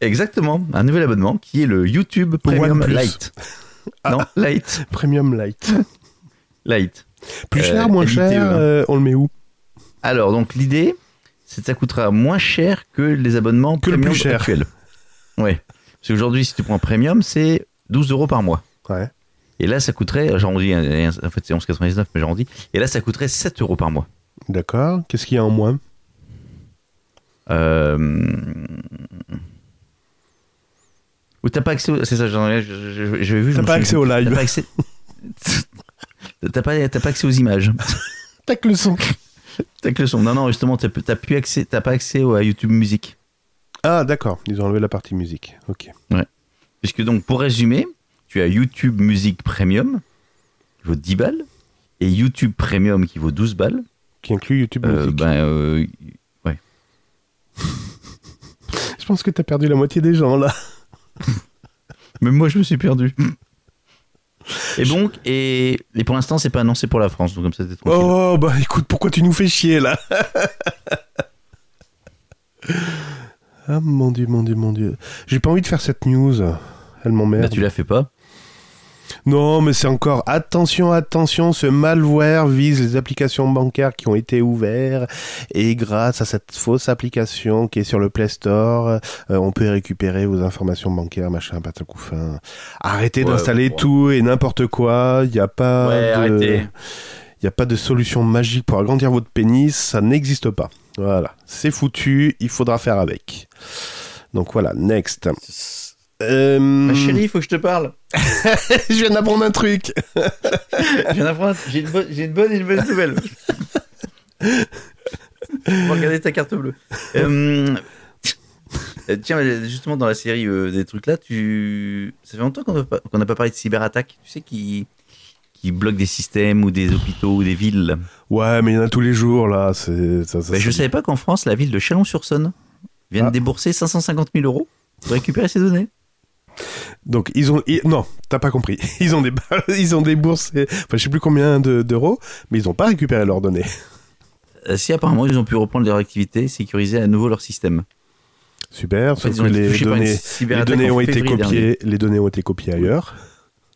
Speaker 1: exactement un nouvel abonnement qui est le YouTube Premium. Lite. Non, Lite.
Speaker 2: Premium Light.
Speaker 1: Lite.
Speaker 2: Plus
Speaker 1: Euh,
Speaker 2: cher, moins
Speaker 1: LITE,
Speaker 2: cher,
Speaker 1: hein.
Speaker 2: euh, on le met où?
Speaker 1: Alors, donc l'idée, c'est que ça coûtera moins cher que les abonnements
Speaker 2: Que le
Speaker 1: premium
Speaker 2: plus cher.
Speaker 1: actuels. Ouais. Parce qu'aujourd'hui, si tu prends Premium, c'est 12 euros par mois.
Speaker 2: Ouais.
Speaker 1: Et là, ça coûterait, j'arrondis, hein, en fait c'est 11,99, mais j'arrondis. Et là, ça coûterait 7 euros par mois.
Speaker 2: D'accord. Qu'est-ce qu'il y a en moins?
Speaker 1: Euh... Ou t'as pas accès au... C'est ça, j'en ai- je- je- j'avais vu.
Speaker 2: T'as pas accès au live.
Speaker 1: T'as pas accès... T'as pas, t'as pas accès aux images.
Speaker 2: Tac le son.
Speaker 1: T'as que le son. Non, non, justement, t'as t'as plus accès, t'as pas accès au- à YouTube Musique.
Speaker 2: Ah, d'accord. Ils ont enlevé la partie musique. Ok.
Speaker 1: Puisque donc, pour résumer, tu as YouTube Musique Premium, qui vaut 10 balles, et YouTube Premium, qui vaut 12 balles.
Speaker 2: Qui inclut YouTube
Speaker 1: Euh,
Speaker 2: Music.
Speaker 1: ben, euh,
Speaker 2: Je pense que t'as perdu la moitié des gens là.
Speaker 1: Même moi, je me suis perdu. Et donc, et, et pour l'instant, c'est pas annoncé pour la France, donc comme ça, t'es tranquille.
Speaker 2: Oh, bah écoute, pourquoi tu nous fais chier là? Ah mon dieu, mon dieu, mon dieu. J'ai pas envie de faire cette news. Elle m'emmerde.
Speaker 1: Bah, tu la fais pas.
Speaker 2: Non, mais c'est encore attention, attention, ce malware vise les applications bancaires qui ont été ouvertes et grâce à cette fausse application qui est sur le Play Store, euh, on peut récupérer vos informations bancaires, machin, patacouffin. Arrêtez
Speaker 1: Ouais,
Speaker 2: d'installer
Speaker 1: ouais.
Speaker 2: tout et n'importe quoi. Il n'y a pas
Speaker 1: Ouais,
Speaker 2: de...
Speaker 1: arrêtez.
Speaker 2: Il n'y a pas de solution magique pour agrandir votre pénis, ça n'existe pas. Voilà, c'est foutu, il faudra faire avec. Donc voilà, next. Euh,
Speaker 1: Ma chérie, il faut que je te parle.
Speaker 2: je viens d'apprendre un truc.
Speaker 1: Je viens d'apprendre- J'ai une, bonne- une bonne et une mauvaise nouvelle. Faut regarder ta carte bleue. Euh, euh, tiens, justement, dans la série euh, des trucs là, tu... ça fait longtemps qu'on n'a pas, parlé de cyberattaque. Tu sais, qui, qui bloquent des systèmes ou des hôpitaux ou des villes?
Speaker 2: Ouais, mais il y en a tous les jours là. C'est, ça, ça,
Speaker 1: Bah, je savais pas qu'en France, la ville de Chalon-sur-Saône vient
Speaker 2: Ah.
Speaker 1: de débourser 550 000 euros pour récupérer ces données.
Speaker 2: Donc ils ont, ils- non, t'as pas compris. Ils ont des, ils ont déboursé, enfin je sais plus combien de- d'euros, mais ils ont pas récupéré leurs données.
Speaker 1: Euh, si apparemment ils ont pu reprendre leur activité et sécuriser à nouveau leur système.
Speaker 2: Super,
Speaker 1: En fait,
Speaker 2: sauf
Speaker 1: ils ont
Speaker 2: que les données, les ont été
Speaker 1: dernier.
Speaker 2: copiées, les données ont été copiées ailleurs.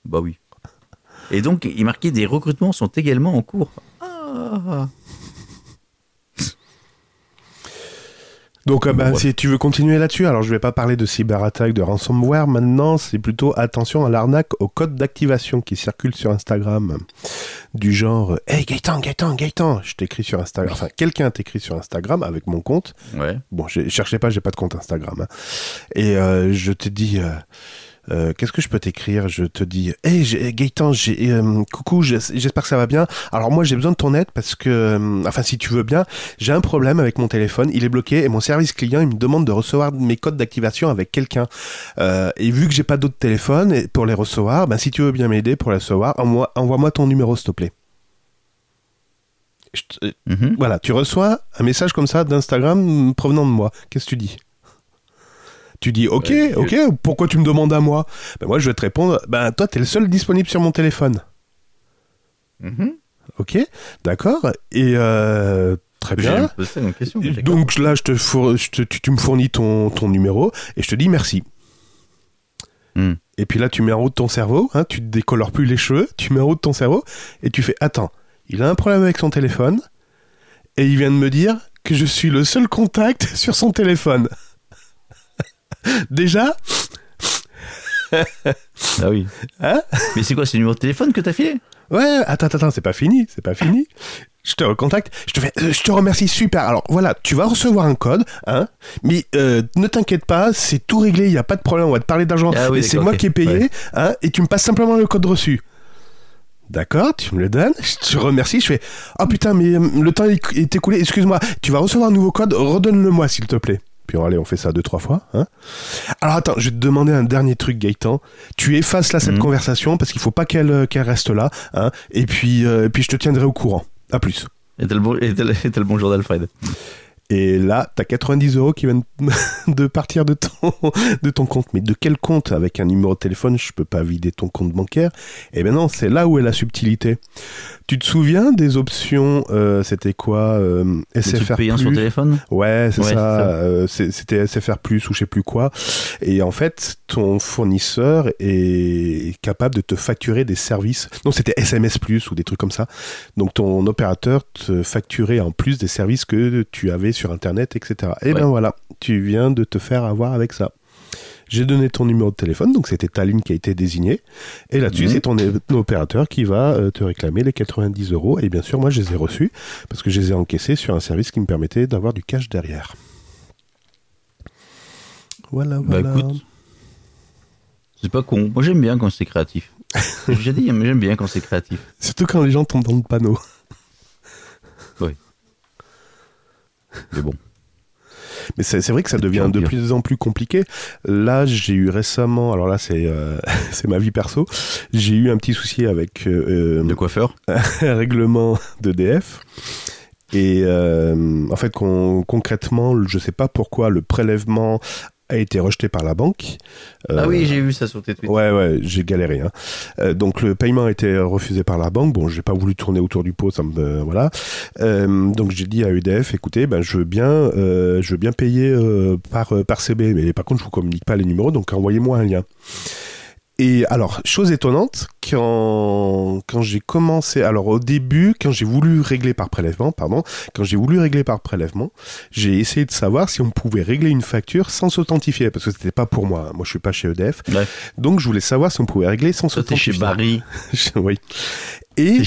Speaker 1: Bah oui. Et donc, il marquait des recrutements sont également en cours. Ah.
Speaker 2: Donc, euh, bah, si tu veux continuer là-dessus, alors je vais pas parler de cyberattaque, de ransomware. Maintenant, c'est plutôt attention à l'arnaque au code d'activation qui circule sur Instagram. Du genre, hey Gaëtan, Gaëtan, Gaëtan, je t'écris sur Instagram. Enfin, quelqu'un t'écrit sur Instagram avec mon compte.
Speaker 1: Ouais.
Speaker 2: Bon, je cherchez pas, j'ai pas de compte Instagram. hein. Et euh, je te dis, euh, euh, qu'est-ce que je peux t'écrire? Je te dis, hey j'ai- Gaëtan, j'ai, euh, coucou, j'es- j'espère que ça va bien. Alors moi, j'ai besoin de ton aide parce que, euh, enfin, si tu veux bien, j'ai un problème avec mon téléphone, il est bloqué et mon service client, il me demande de recevoir mes codes d'activation avec quelqu'un. Et vu que j'ai pas d'autre téléphone et pour les recevoir, ben si tu veux bien m'aider pour les recevoir, envoie- envoie-moi ton numéro, s'il te plaît.
Speaker 1: Mhm.
Speaker 2: voilà, tu reçois un message comme ça d'Instagram mm, provenant de moi. Qu'est-ce que tu dis? Tu dis ok,
Speaker 1: Ouais,
Speaker 2: ok, pourquoi tu me demandes à moi? Ben Moi je vais te répondre, ben toi t'es le seul disponible sur mon téléphone.
Speaker 1: Mhm.
Speaker 2: Ok, d'accord, et euh, très bien.
Speaker 1: question.
Speaker 2: Donc là je te four- je te- tu, tu me fournis ton, ton numéro et je te dis merci.
Speaker 1: Hmm.
Speaker 2: Et puis là tu mets en route ton cerveau, hein, tu te décolores plus les cheveux, tu mets en route ton cerveau et tu fais attends, il a un problème avec son téléphone et il vient de me dire que je suis le seul contact sur son téléphone. Déjà,
Speaker 1: Ah oui.
Speaker 2: Hein
Speaker 1: Mais c'est quoi, c'est le numéro de téléphone que t'as filé?
Speaker 2: Ouais, attends, attends, c'est pas fini, c'est pas fini. Je te recontacte, je te fais, euh, je te remercie, super. Alors voilà, tu vas recevoir un code, hein, mais euh, ne t'inquiète pas, c'est tout réglé, il y a pas de problème, on va te parler d'argent,
Speaker 1: Ah oui,
Speaker 2: et c'est moi qui ai payé,
Speaker 1: ouais.
Speaker 2: hein, et tu me passes simplement le code reçu. D'accord, tu me le donnes, je te remercie, je fais Oh putain, mais euh, le temps est écoulé, excuse-moi, tu vas recevoir un nouveau code, redonne-le-moi s'il te plaît. Puis allez, on fait ça deux, trois fois. Hein Alors attends, je vais te demander un dernier truc, Gaëtan. Tu effaces là cette
Speaker 1: Mhm.
Speaker 2: conversation parce qu'il faut pas qu'elle euh, reste là. Hein et, puis, euh, et puis je te tiendrai au courant. À plus.
Speaker 1: Et le, bon- et et bonjour d'Alfred.
Speaker 2: Et là, t'as 90 euros qui viennent de partir de ton, de ton compte. Mais de quel compte Avec un numéro de téléphone, je peux pas vider ton compte bancaire? Eh ben non, c'est là où est la subtilité. Tu te souviens des options euh, C'était quoi euh, SFR
Speaker 1: payants sur téléphone?
Speaker 2: Ouais, c'est
Speaker 1: Ouais,
Speaker 2: ça. euh, C'était SFR Plus ou je sais plus quoi. Et en fait, ton fournisseur est capable de te facturer des services. Non, c'était SMS Plus ou des trucs comme ça. Donc ton opérateur te facturait en plus des services que tu avais sur Internet, etc. Et
Speaker 1: Ouais.
Speaker 2: ben voilà, tu viens de te faire avoir avec ça. J'ai donné ton numéro de téléphone, donc c'était ta ligne qui a été désignée. Et là-dessus,
Speaker 1: Mhm.
Speaker 2: c'est ton opérateur qui va euh, te réclamer les 90 euros. Et bien sûr, moi, je les ai reçus parce que je les ai encaissés sur un service qui me permettait d'avoir du cash derrière. Voilà,
Speaker 1: Bah
Speaker 2: voilà.
Speaker 1: écoute, c'est pas con. Moi j'aime bien quand c'est créatif. J'ai dit, mais j'aime bien quand c'est créatif.
Speaker 2: Surtout quand les gens tombent dans le panneau.
Speaker 1: Mais bon.
Speaker 2: Mais c'est vrai que ça devient de plus en plus compliqué. Là, j'ai eu récemment, alors là, c'est euh, c'est ma vie perso, j'ai eu un petit souci avec euh,
Speaker 1: De coiffeur
Speaker 2: un règlement d'EDF. Et euh, en fait, con- concrètement, je sais pas pourquoi le prélèvement a été rejeté par la banque. Euh,
Speaker 1: Ah oui, j'ai vu ça sur tes tweets.
Speaker 2: Ouais, ouais, j'ai galéré. Hein. Euh, donc le paiement a été refusé par la banque. Bon, j'ai pas voulu tourner autour du pot, ça me euh, voilà. Euh, donc j'ai dit à EDF, écoutez, ben je veux bien, euh, je veux bien payer euh, par euh, par CB, mais par contre je vous communique pas les numéros, donc envoyez-moi un lien. Et alors, chose étonnante, quand, quand j'ai commencé, alors au début, quand j'ai voulu régler par prélèvement, pardon, quand j'ai voulu régler par prélèvement, j'ai essayé de savoir si on pouvait régler une facture sans s'authentifier, parce que c'était pas pour moi. Moi, je suis pas chez EDF.
Speaker 1: Ouais.
Speaker 2: Donc, je voulais savoir si on pouvait régler sans
Speaker 1: t'es chez
Speaker 2: s'authentifier.
Speaker 1: Barry.
Speaker 2: oui. Et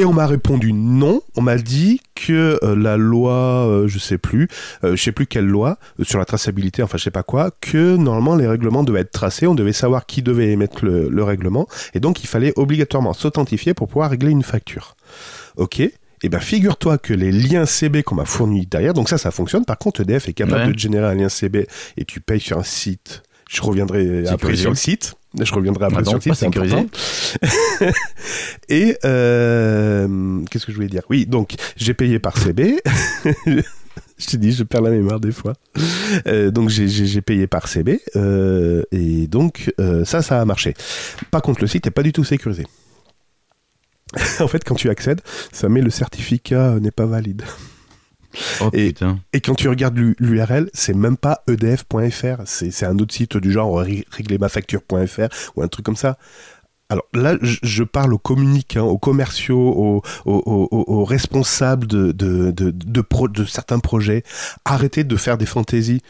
Speaker 2: et on m'a répondu non. On m'a dit que euh, la loi, euh, je sais plus, euh, je sais plus quelle loi sur la traçabilité, enfin je sais pas quoi, que normalement les règlements devaient être tracés. On devait savoir qui devait émettre le, le règlement, et donc il fallait obligatoirement s'authentifier pour pouvoir régler une facture. Ok. Eh ben figure-toi que les liens CB qu'on m'a fournis derrière, donc ça ça fonctionne. Par contre EDF est capable
Speaker 1: Ouais.
Speaker 2: de te générer un lien CB et tu payes sur un site. Je reviendrai après sur le site. Je reviendrai après sur le site. c'est. Et euh, qu'est-ce que je voulais dire? Oui, donc j'ai payé par CB. je te dis, je perds la mémoire des fois. Euh, donc j'ai- payé par CB euh, et donc euh, ça, ça a marché. Par contre, le site est pas du tout sécurisé. en fait, quand tu accèdes, ça met le certificat n'est pas valide.
Speaker 1: Oh
Speaker 2: et- quand tu regardes l'URL, c'est même pas edf.fr, c'est un autre site du genre ré- réglermafacture.fr ou un truc comme ça. Alors là, je- parle aux communicants, aux commerciaux, aux, aux- aux- aux- aux responsables de, de, de, de, pro- de certains projets. Arrêtez de faire des fantaisies.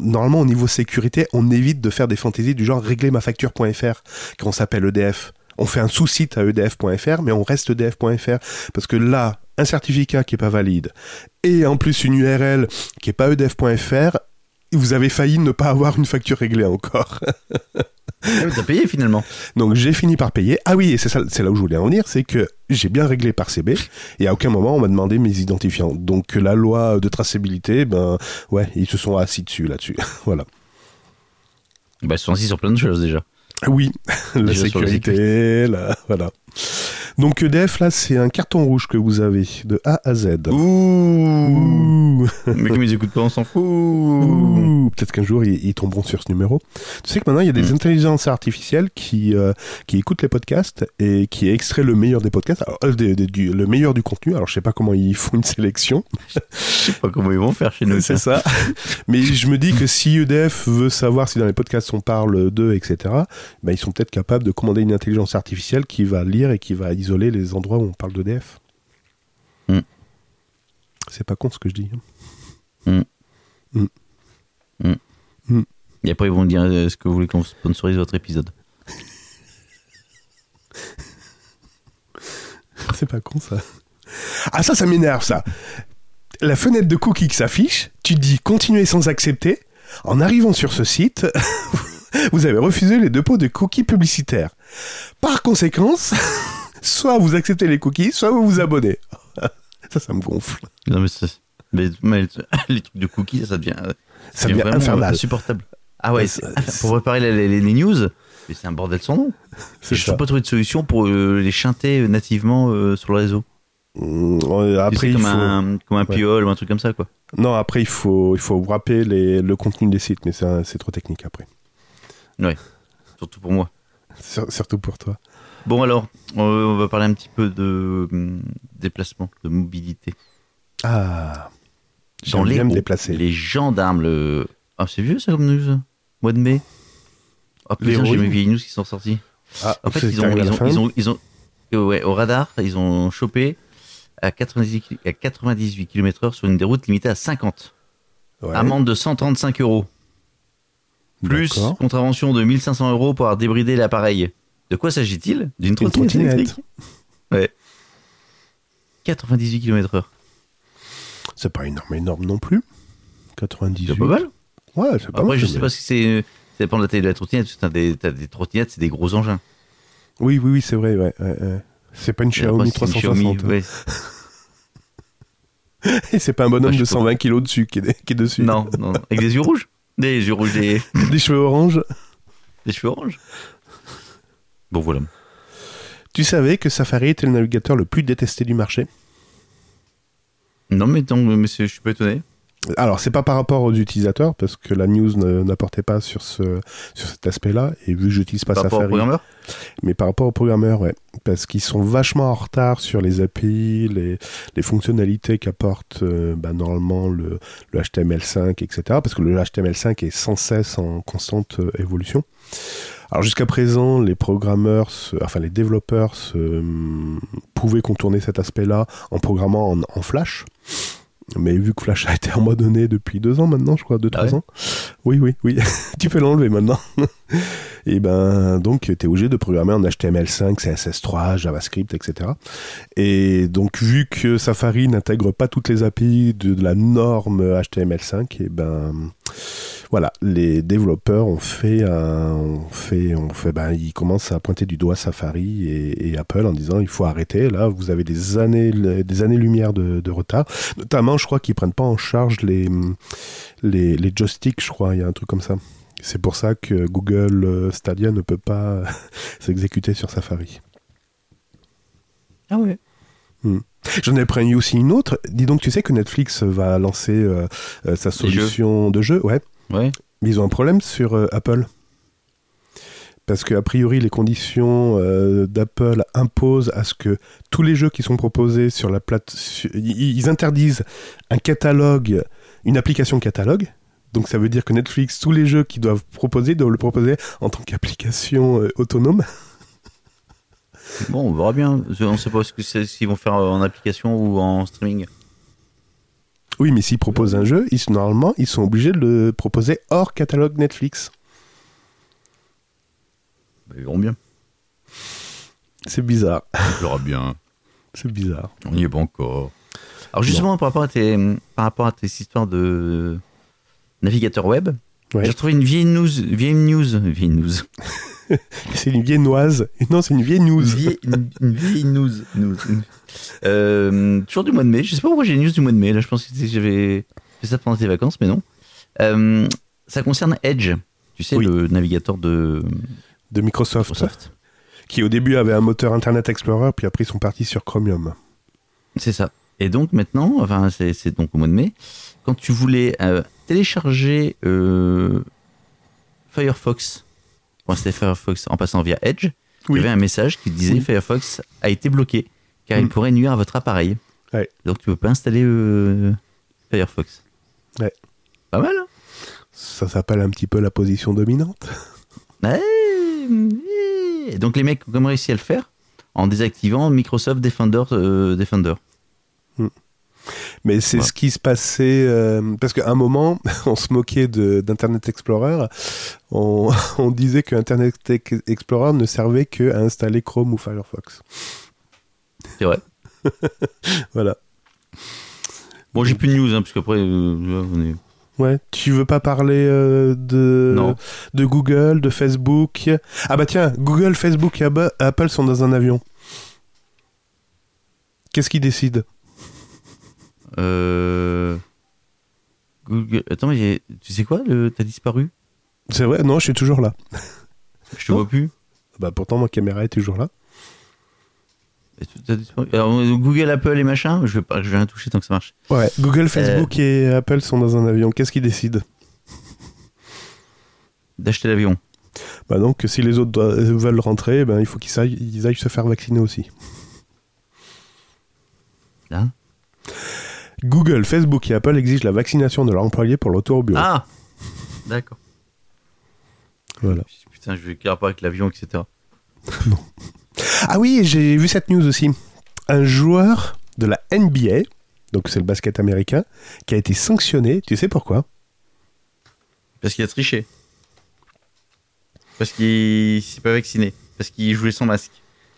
Speaker 2: Normalement, au niveau sécurité, on évite de faire des fantaisies du genre réglermafacture.fr quand on s'appelle EDF. On fait un sous-site à edf.fr, mais on reste edf.fr. Parce que là, un certificat qui est pas valide, et en plus une URL qui est pas edf.fr, vous avez failli ne pas avoir une facture réglée encore.
Speaker 1: Ah T'as payé finalement.
Speaker 2: Donc j'ai fini par payer. Ah oui, et c'est ça, c'est là où je voulais en venir, c'est que j'ai bien réglé par CB et à aucun moment on m'a demandé mes identifiants. Donc la loi de traçabilité, ben ouais, ils se sont assis dessus là-dessus. voilà.
Speaker 1: Bah, ils sont assis sur plein de choses déjà.
Speaker 2: Oui, la sécurité, la, voilà. Donc EDF là, c'est un carton rouge que vous avez de A à Z.
Speaker 1: Ouh.
Speaker 2: Ouh.
Speaker 1: Mais comme ils écoutent pas, on s'en fout.
Speaker 2: Ouh. Peut-être qu'un jour ils, ils tomberont sur ce numéro. Tu sais que maintenant il y a des
Speaker 1: Mm.
Speaker 2: intelligences artificielles qui euh, qui écoutent les podcasts et qui extraient le meilleur des podcasts, alors, euh, des- des- du, le meilleur du contenu. Alors je sais pas comment ils font une sélection,
Speaker 1: Je sais pas comment ils vont faire chez nous.
Speaker 2: c'est ça. Mais je me dis que si EDF veut savoir si dans les podcasts on parle d'eux, etc. Ben ils sont peut-être capables de commander une intelligence artificielle qui va lire et qui va isoler les endroits où on parle d'EDF.
Speaker 1: Mm.
Speaker 2: C'est pas con ce que je dis.
Speaker 1: Et après, ils vont dire euh, est-ce que vous voulez qu'on sponsorise votre épisode
Speaker 2: C'est pas con ça. Ah ça, ça m'énerve ça. La fenêtre de cookie qui s'affiche, tu dis continuer sans accepter. En arrivant sur ce site, vous avez refusé les dépôts de cookies publicitaires. Par conséquence, soit vous acceptez les cookies, soit vous vous abonnez. ça, ça me gonfle.
Speaker 1: Non, mais, mais- mais les trucs de cookies, ça devient,
Speaker 2: Ça devient infernal.
Speaker 1: insupportable. Ah ouais, c'est- pour préparer les, les- les news, mais c'est un bordel sans nom. Je
Speaker 2: ça.
Speaker 1: n'ai pas trouvé de solution pour euh, les chanter euh, nativement euh, sur le réseau.
Speaker 2: Mm, euh,
Speaker 1: Tu
Speaker 2: Après, il
Speaker 1: comme,
Speaker 2: faut...
Speaker 1: un, comme un
Speaker 2: Ouais.
Speaker 1: piole ou un truc comme ça, quoi.
Speaker 2: Non, après, il faut, il faut wrapper les, le contenu des sites, mais c'est trop technique après.
Speaker 1: Surtout pour moi.
Speaker 2: Sur- surtout pour toi.
Speaker 1: Bon, alors, on va parler un petit peu de hum, déplacement, de mobilité.
Speaker 2: Ah,
Speaker 1: Dans les
Speaker 2: bien me
Speaker 1: roues,
Speaker 2: déplacer.
Speaker 1: Les gendarmes, le. Ah, c'est vieux ça comme news Mois de mai Ah, putain, j'ai mes vieilles news qui sont sorties.
Speaker 2: Ah,
Speaker 1: En fait, ils ont, ils ont, ils ont, ils ont- ouais, au radar, ils ont chopé à 98, ki- à 98 km/h sur une des routes limitée à 50.
Speaker 2: Ouais,
Speaker 1: Amende de 135 euros. Plus contravention de 1500 euros pour avoir débridé l'appareil. De quoi s'agit-il? D'une trottinette, électrique? Ouais. 98 km/h.
Speaker 2: C'est pas énorme, énorme non plus. 98.
Speaker 1: C'est pas mal.
Speaker 2: Ouais, c'est pas
Speaker 1: Après,
Speaker 2: mal.
Speaker 1: je sais pas si c'est. Ça dépend de la taille de la trottinette. T'as des, t'as des trottinettes, c'est des gros engins.
Speaker 2: Oui, oui, oui, c'est vrai. Ouais, ouais, ouais. C'est pas une Xiaomi
Speaker 1: c'est une
Speaker 2: 360.
Speaker 1: Xiaomi, ouais.
Speaker 2: Et c'est pas un bonhomme de
Speaker 1: sais pas.
Speaker 2: 120 kilos dessus qui est, qui est dessus.
Speaker 1: Non, non. Avec des yeux rouges? Des yeux rouges, des,
Speaker 2: Des cheveux orange.
Speaker 1: des cheveux oranges Bon, voilà.
Speaker 2: Tu savais que Safari était le navigateur le plus détesté du marché?
Speaker 1: Non, mais, mais je suis pas étonné.
Speaker 2: Alors, c'est pas par rapport aux utilisateurs, parce que la news ne- n'apportait pas sur, ce, sur cet aspect-là, et vu que j'utilise pas
Speaker 1: Par rapport au
Speaker 2: Safari,
Speaker 1: programmeur
Speaker 2: mais par rapport aux programmeurs, ouais, parce qu'ils sont vachement en retard sur les API, les, les fonctionnalités qu'apporte euh, bah, normalement le, le HTML5, etc., parce que le HTML5 est sans cesse en constante euh, évolution. Alors jusqu'à présent, les programmeurs, se- enfin les développeurs se, hum, pouvaient contourner cet aspect-là en programmant en, en Flash. Mais vu que Flash a été abandonné depuis deux ans maintenant, je crois, deux,
Speaker 1: Ah
Speaker 2: trois
Speaker 1: ouais
Speaker 2: ans. Oui, oui, oui. tu peux l'enlever maintenant. Et ben, donc, tu es obligé de programmer en HTML5, CSS3, JavaScript, etc. Et donc, vu que Safari n'intègre pas toutes les API de, de la norme HTML5, et ben, voilà, les développeurs ont fait, un, ont fait, ont fait, ben, ils commencent à pointer du doigt Safari et, et Apple en disant il faut arrêter. Là, vous avez des années, des années-lumière de, de retard. Notamment, je crois qu'ils prennent pas en charge les, les, les joysticks, je crois. Il y a un truc comme ça. C'est pour ça que Google euh, Stadia ne peut pas s'exécuter sur Safari.
Speaker 1: Ah ouais.
Speaker 2: J'en ai pris aussi une autre. Dis donc, tu sais que Netflix va lancer euh, euh, sa solution de jeu, ouais.
Speaker 1: Ouais.
Speaker 2: Mais ils ont un problème sur euh, Apple. Parce que a priori, les conditions euh, d'Apple imposent à ce que tous les jeux qui sont proposés sur la plate, su- ils ils interdisent un catalogue, une application catalogue. Donc ça veut dire que Netflix, tous les jeux qu'ils doivent proposer, doivent le proposer en tant qu'application euh, autonome.
Speaker 1: Bon, on verra bien. On ne sait pas ce que c'est- s'ils vont faire en application ou en streaming.
Speaker 2: Oui, mais s'ils proposent un jeu, ils, normalement, ils sont obligés de le proposer hors catalogue Netflix.
Speaker 1: Bah, ils verront bien.
Speaker 2: C'est bizarre.
Speaker 1: On verra bien.
Speaker 2: C'est bizarre.
Speaker 1: On n'y est pas encore. Alors justement, par rapport à tes, par rapport à tes histoires de navigateur web,
Speaker 2: Ouais.
Speaker 1: j'ai retrouvé une vieille news, vieille news, vieille news,
Speaker 2: C'est une viennoise. Non, c'est une vieille news.
Speaker 1: une news. Euh, toujours du mois de mai. Je sais pas pourquoi j'ai une news du mois de mai. Là, je pense que j'avais fait ça pendant tes vacances, mais non. Euh, ça concerne Edge. Tu sais,
Speaker 2: Oui.
Speaker 1: le navigateur de
Speaker 2: de Microsoft,
Speaker 1: Microsoft.
Speaker 2: qui au début avait un moteur Internet Explorer, puis après ils sont partis sur Chromium.
Speaker 1: C'est ça. Et donc maintenant, enfin c'est donc au mois de mai, quand tu voulais euh, télécharger Firefox, Firefox en passant via Edge,
Speaker 2: Oui.
Speaker 1: il y avait un message qui disait
Speaker 2: Oui.
Speaker 1: Firefox a été bloqué car il
Speaker 2: Mm.
Speaker 1: pourrait nuire à votre appareil.
Speaker 2: Ouais.
Speaker 1: Donc tu peux pas installer euh, Firefox.
Speaker 2: Ouais.
Speaker 1: Pas mal. Hein
Speaker 2: Ça s'appelle un petit peu la position dominante.
Speaker 1: Ouais. Donc les mecs ont réussi à le faire en désactivant Microsoft Defender. euh, Defender.
Speaker 2: Mais c'est
Speaker 1: Ouais.
Speaker 2: ce qui se passait euh, parce qu'à un moment, on se moquait d'Internet Explorer. On, on disait que Internet Ex- Explorer ne servait que à installer Chrome ou Firefox.
Speaker 1: C'est vrai.
Speaker 2: Voilà.
Speaker 1: Bon, j'ai plus de news, hein, parce qu'après, euh, on est...
Speaker 2: Ouais. Tu veux pas parler euh, de
Speaker 1: Non.
Speaker 2: de Google, de Facebook? Ah bah tiens, Google, Facebook et Apple sont dans un avion. Qu'est-ce qui décide
Speaker 1: Euh... Google... Attends, mais tu sais quoi le... T'as disparu?
Speaker 2: C'est vrai Non, je suis toujours là.
Speaker 1: Je te vois plus.
Speaker 2: Bah pourtant ma caméra est toujours là.
Speaker 1: Alors, Google, Apple et machin, je vais pas, je vais rien toucher tant que ça marche.
Speaker 2: Ouais. Google, Facebook et Apple sont dans un avion. Qu'est-ce qui décide
Speaker 1: D'acheter l'avion.
Speaker 2: Bah donc si les autres doivent- veulent rentrer, ben il faut qu'ils aillent, ils aillent se faire vacciner aussi.
Speaker 1: Là?
Speaker 2: Google, Facebook et Apple exigent la vaccination de leurs employés pour le retour au bureau.
Speaker 1: Ah D'accord.
Speaker 2: Voilà.
Speaker 1: Putain, je vais rapport avec l'avion, etc.
Speaker 2: Ah oui, j'ai vu cette news aussi. Un joueur de la NBA, donc c'est le basket américain, qui a été sanctionné. Tu sais pourquoi?
Speaker 1: Parce qu'il a triché. Parce qu'il s'est pas vacciné. Parce qu'il jouait sans masque.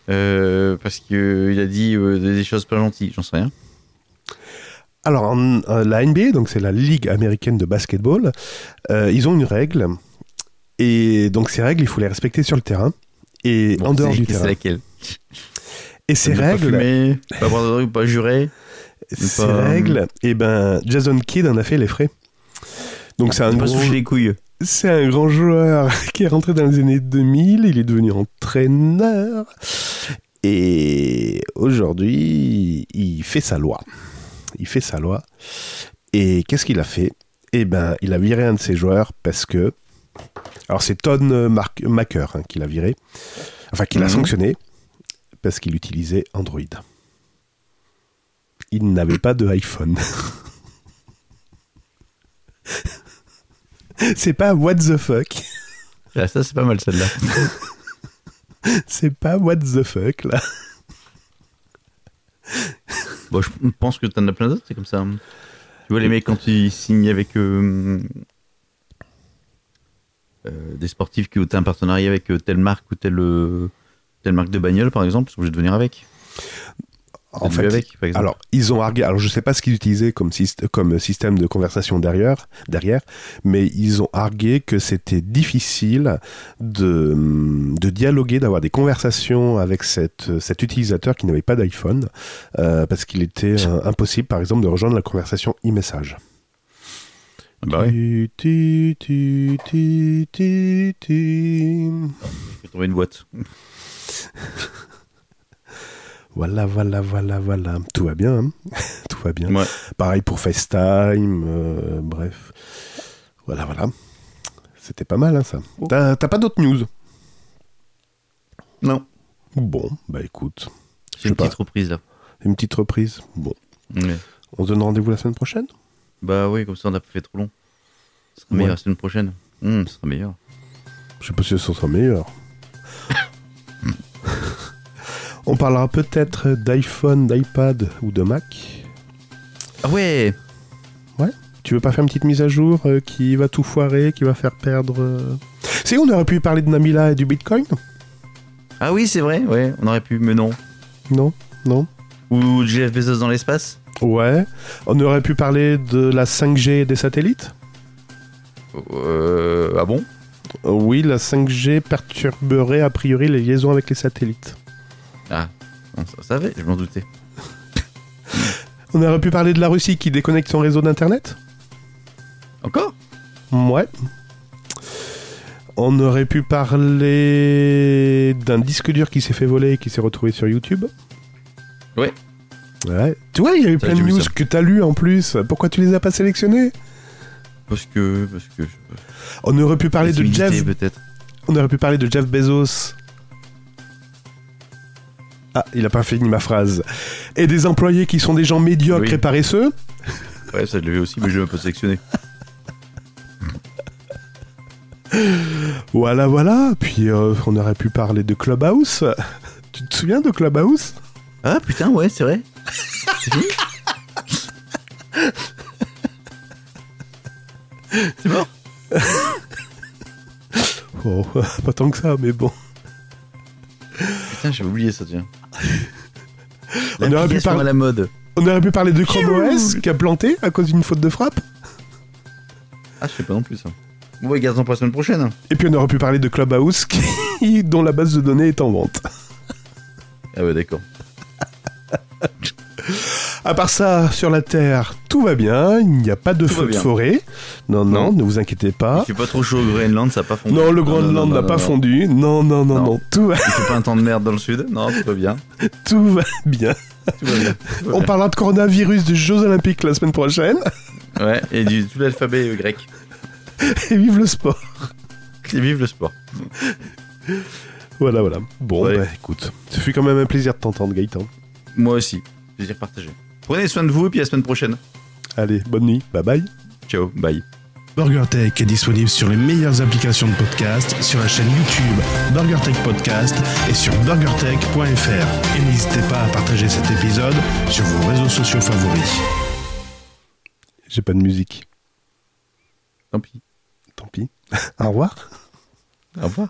Speaker 1: Euh, parce qu'il a dit euh, des choses pas gentilles, j'en sais rien.
Speaker 2: Alors, en- euh, la NBA, donc c'est la Ligue américaine de basketball, euh, ils ont une règle. Et donc, ces règles, il faut les respecter sur le terrain et
Speaker 1: Bon,
Speaker 2: en dehors
Speaker 1: c'est-
Speaker 2: du
Speaker 1: C'est
Speaker 2: terrain.
Speaker 1: laquelle?
Speaker 2: Et ces
Speaker 1: Ne pas
Speaker 2: règles,
Speaker 1: fumer, pas boire de drogue, pas jurer.
Speaker 2: ces
Speaker 1: pas-
Speaker 2: règles, et ben, Jason Kidd en a fait les frais. Donc, c'est un,
Speaker 1: Ne pas
Speaker 2: gros-
Speaker 1: les couilles.
Speaker 2: c'est un grand joueur qui est rentré dans les années 2000. Il est devenu entraîneur. Et aujourd'hui, il fait sa loi. Il fait sa loi. Et qu'est-ce qu'il a fait? Eh ben, il a viré un de ses joueurs parce que. Alors, c'est Todd Mark- Maker hein, qui l'a viré. Enfin, qui l'a
Speaker 1: Mhm.
Speaker 2: sanctionné parce qu'il utilisait Android. Il n'avait pas de iPhone. c'est pas what the fuck.
Speaker 1: Ah, ça, c'est pas mal celle-là.
Speaker 2: C'est pas what the fuck là.
Speaker 1: Bon, je pense que t'en as plein d'autres, c'est comme ça. Tu vois, les mecs, quand ils signent avec euh, euh, des sportifs qui ont un partenariat avec euh, telle marque ou telle, telle marque de bagnole, par exemple, ils sont obligés de venir avec.
Speaker 2: En fait,
Speaker 1: vu avec, par exemple.
Speaker 2: alors ils ont argué. Alors je sais pas ce qu'ils utilisaient comme, syst- comme système de conversation derrière, derrière, mais ils ont argué que c'était difficile de, de dialoguer, d'avoir des conversations avec cette, cet utilisateur qui n'avait pas d'iPhone, euh, parce qu'il était euh, impossible, par exemple, de rejoindre la conversation e-message.
Speaker 1: bah ouais,
Speaker 2: Tu, tu, tu, tu, tu.
Speaker 1: je vais trouver une boîte.
Speaker 2: Voilà, voilà, voilà, voilà. Tout va bien. hein Tout va bien.
Speaker 1: Ouais.
Speaker 2: Pareil pour FaceTime. euh, bref. Voilà, voilà. C'était pas mal, hein, ça.
Speaker 1: Oh.
Speaker 2: T'as pas d'autres news?
Speaker 1: Non,
Speaker 2: Bon, bah écoute.
Speaker 1: c'est une
Speaker 2: pas.
Speaker 1: petite reprise là.
Speaker 2: Une petite reprise. Bon.
Speaker 1: Ouais.
Speaker 2: On se donne rendez-vous la semaine prochaine?
Speaker 1: Bah oui, comme ça on a pas fait trop long. Ce sera
Speaker 2: Ouais.
Speaker 1: meilleur la semaine prochaine. Hum, ce sera meilleur.
Speaker 2: Je sais pas si ce sera meilleur. On parlera peut-être d'iPhone, d'iPad ou de Mac.
Speaker 1: Ah ouais
Speaker 2: Tu veux pas faire une petite mise à jour euh, qui va tout foirer, qui va faire perdre. euh Si, on aurait pu parler de Namila et du Bitcoin
Speaker 1: Ah oui, c'est vrai, ouais, on aurait pu, mais non.
Speaker 2: Non Non
Speaker 1: Ou Jeff Bezos dans l'espace
Speaker 2: Ouais. On aurait pu parler de la 5G et des satellites
Speaker 1: euh, Ah bon?
Speaker 2: Oui, la 5G perturberait a priori les liaisons avec les satellites.
Speaker 1: Ah, on ça savait, je m'en doutais.
Speaker 2: On aurait pu parler de la Russie qui déconnecte son réseau d'internet
Speaker 1: Encore?
Speaker 2: Ouais. On aurait pu parler d'un disque dur qui s'est fait voler et qui s'est retrouvé sur YouTube.
Speaker 1: Ouais.
Speaker 2: Ouais. Tu vois, il y a eu
Speaker 1: Ça,
Speaker 2: plein de news
Speaker 1: ça.
Speaker 2: que t'as lues en plus. Pourquoi tu les as pas sélectionnées?
Speaker 1: Parce que. Parce que.
Speaker 2: On aurait pu parler de Jeff.
Speaker 1: peut-être.
Speaker 2: On aurait pu parler de Jeff Bezos. Ah, il a pas fini ma phrase. Et des employés qui sont des gens médiocres
Speaker 1: Oui.
Speaker 2: et paresseux.
Speaker 1: Ouais, ça vu aussi, mais je l'ai un peu sélectionné.
Speaker 2: Voilà, voilà. Puis euh, on aurait pu parler de Clubhouse. Tu te souviens de Clubhouse?
Speaker 1: Ah putain, ouais, c'est vrai. C'est mort?
Speaker 2: Oh, pas tant que ça, mais bon.
Speaker 1: Putain, j'avais oublié ça, tiens.
Speaker 2: On aurait pu parler-
Speaker 1: à la mode.
Speaker 2: On aurait pu parler de Chrome OS qui a planté à cause d'une faute de frappe.
Speaker 1: Ah, je sais pas non plus ça. Bon, ouais, gardons pour la semaine prochaine.
Speaker 2: Et puis on aurait pu parler de Clubhouse qui- dont la base de données est en vente.
Speaker 1: Ah ouais, d'accord.
Speaker 2: À part ça, sur la Terre, tout va bien. Il n'y a pas de
Speaker 1: Tout
Speaker 2: feu de forêt. Non, non,
Speaker 1: Non.
Speaker 2: ne vous inquiétez pas.
Speaker 1: Il fait pas trop chaud au Groenland, ça a pas fondu.
Speaker 2: Non, le Groenland n'a pas fondu. Non, non, non, non.
Speaker 1: Non.
Speaker 2: Tout, va,
Speaker 1: Il fait pas un temps de merde dans le sud Non, tout va bien.
Speaker 2: tout va bien.
Speaker 1: Tout va bien. Tout va
Speaker 2: On parlera de coronavirus des Jeux Olympiques la semaine prochaine.
Speaker 1: Ouais, et du tout l'alphabet euh, grec.
Speaker 2: Et vive le sport.
Speaker 1: Et vive le sport.
Speaker 2: Voilà, voilà. Bon,
Speaker 1: Ouais.
Speaker 2: bah écoute, ce fut quand même un plaisir de t'entendre, Gaëtan.
Speaker 1: Moi aussi. Plaisir partagé. Prenez soin de vous et puis à la semaine prochaine.
Speaker 2: Allez, bonne nuit. Bye bye.
Speaker 1: Ciao, bye.
Speaker 3: BurgerTech est disponible sur les meilleures applications de podcast, sur la chaîne YouTube BurgerTech Podcast et sur burgertech.fr. Et n'hésitez pas à partager cet épisode sur vos réseaux sociaux favoris.
Speaker 2: J'ai pas de musique.
Speaker 1: Tant pis.
Speaker 2: Tant pis. Au revoir.
Speaker 1: Au revoir.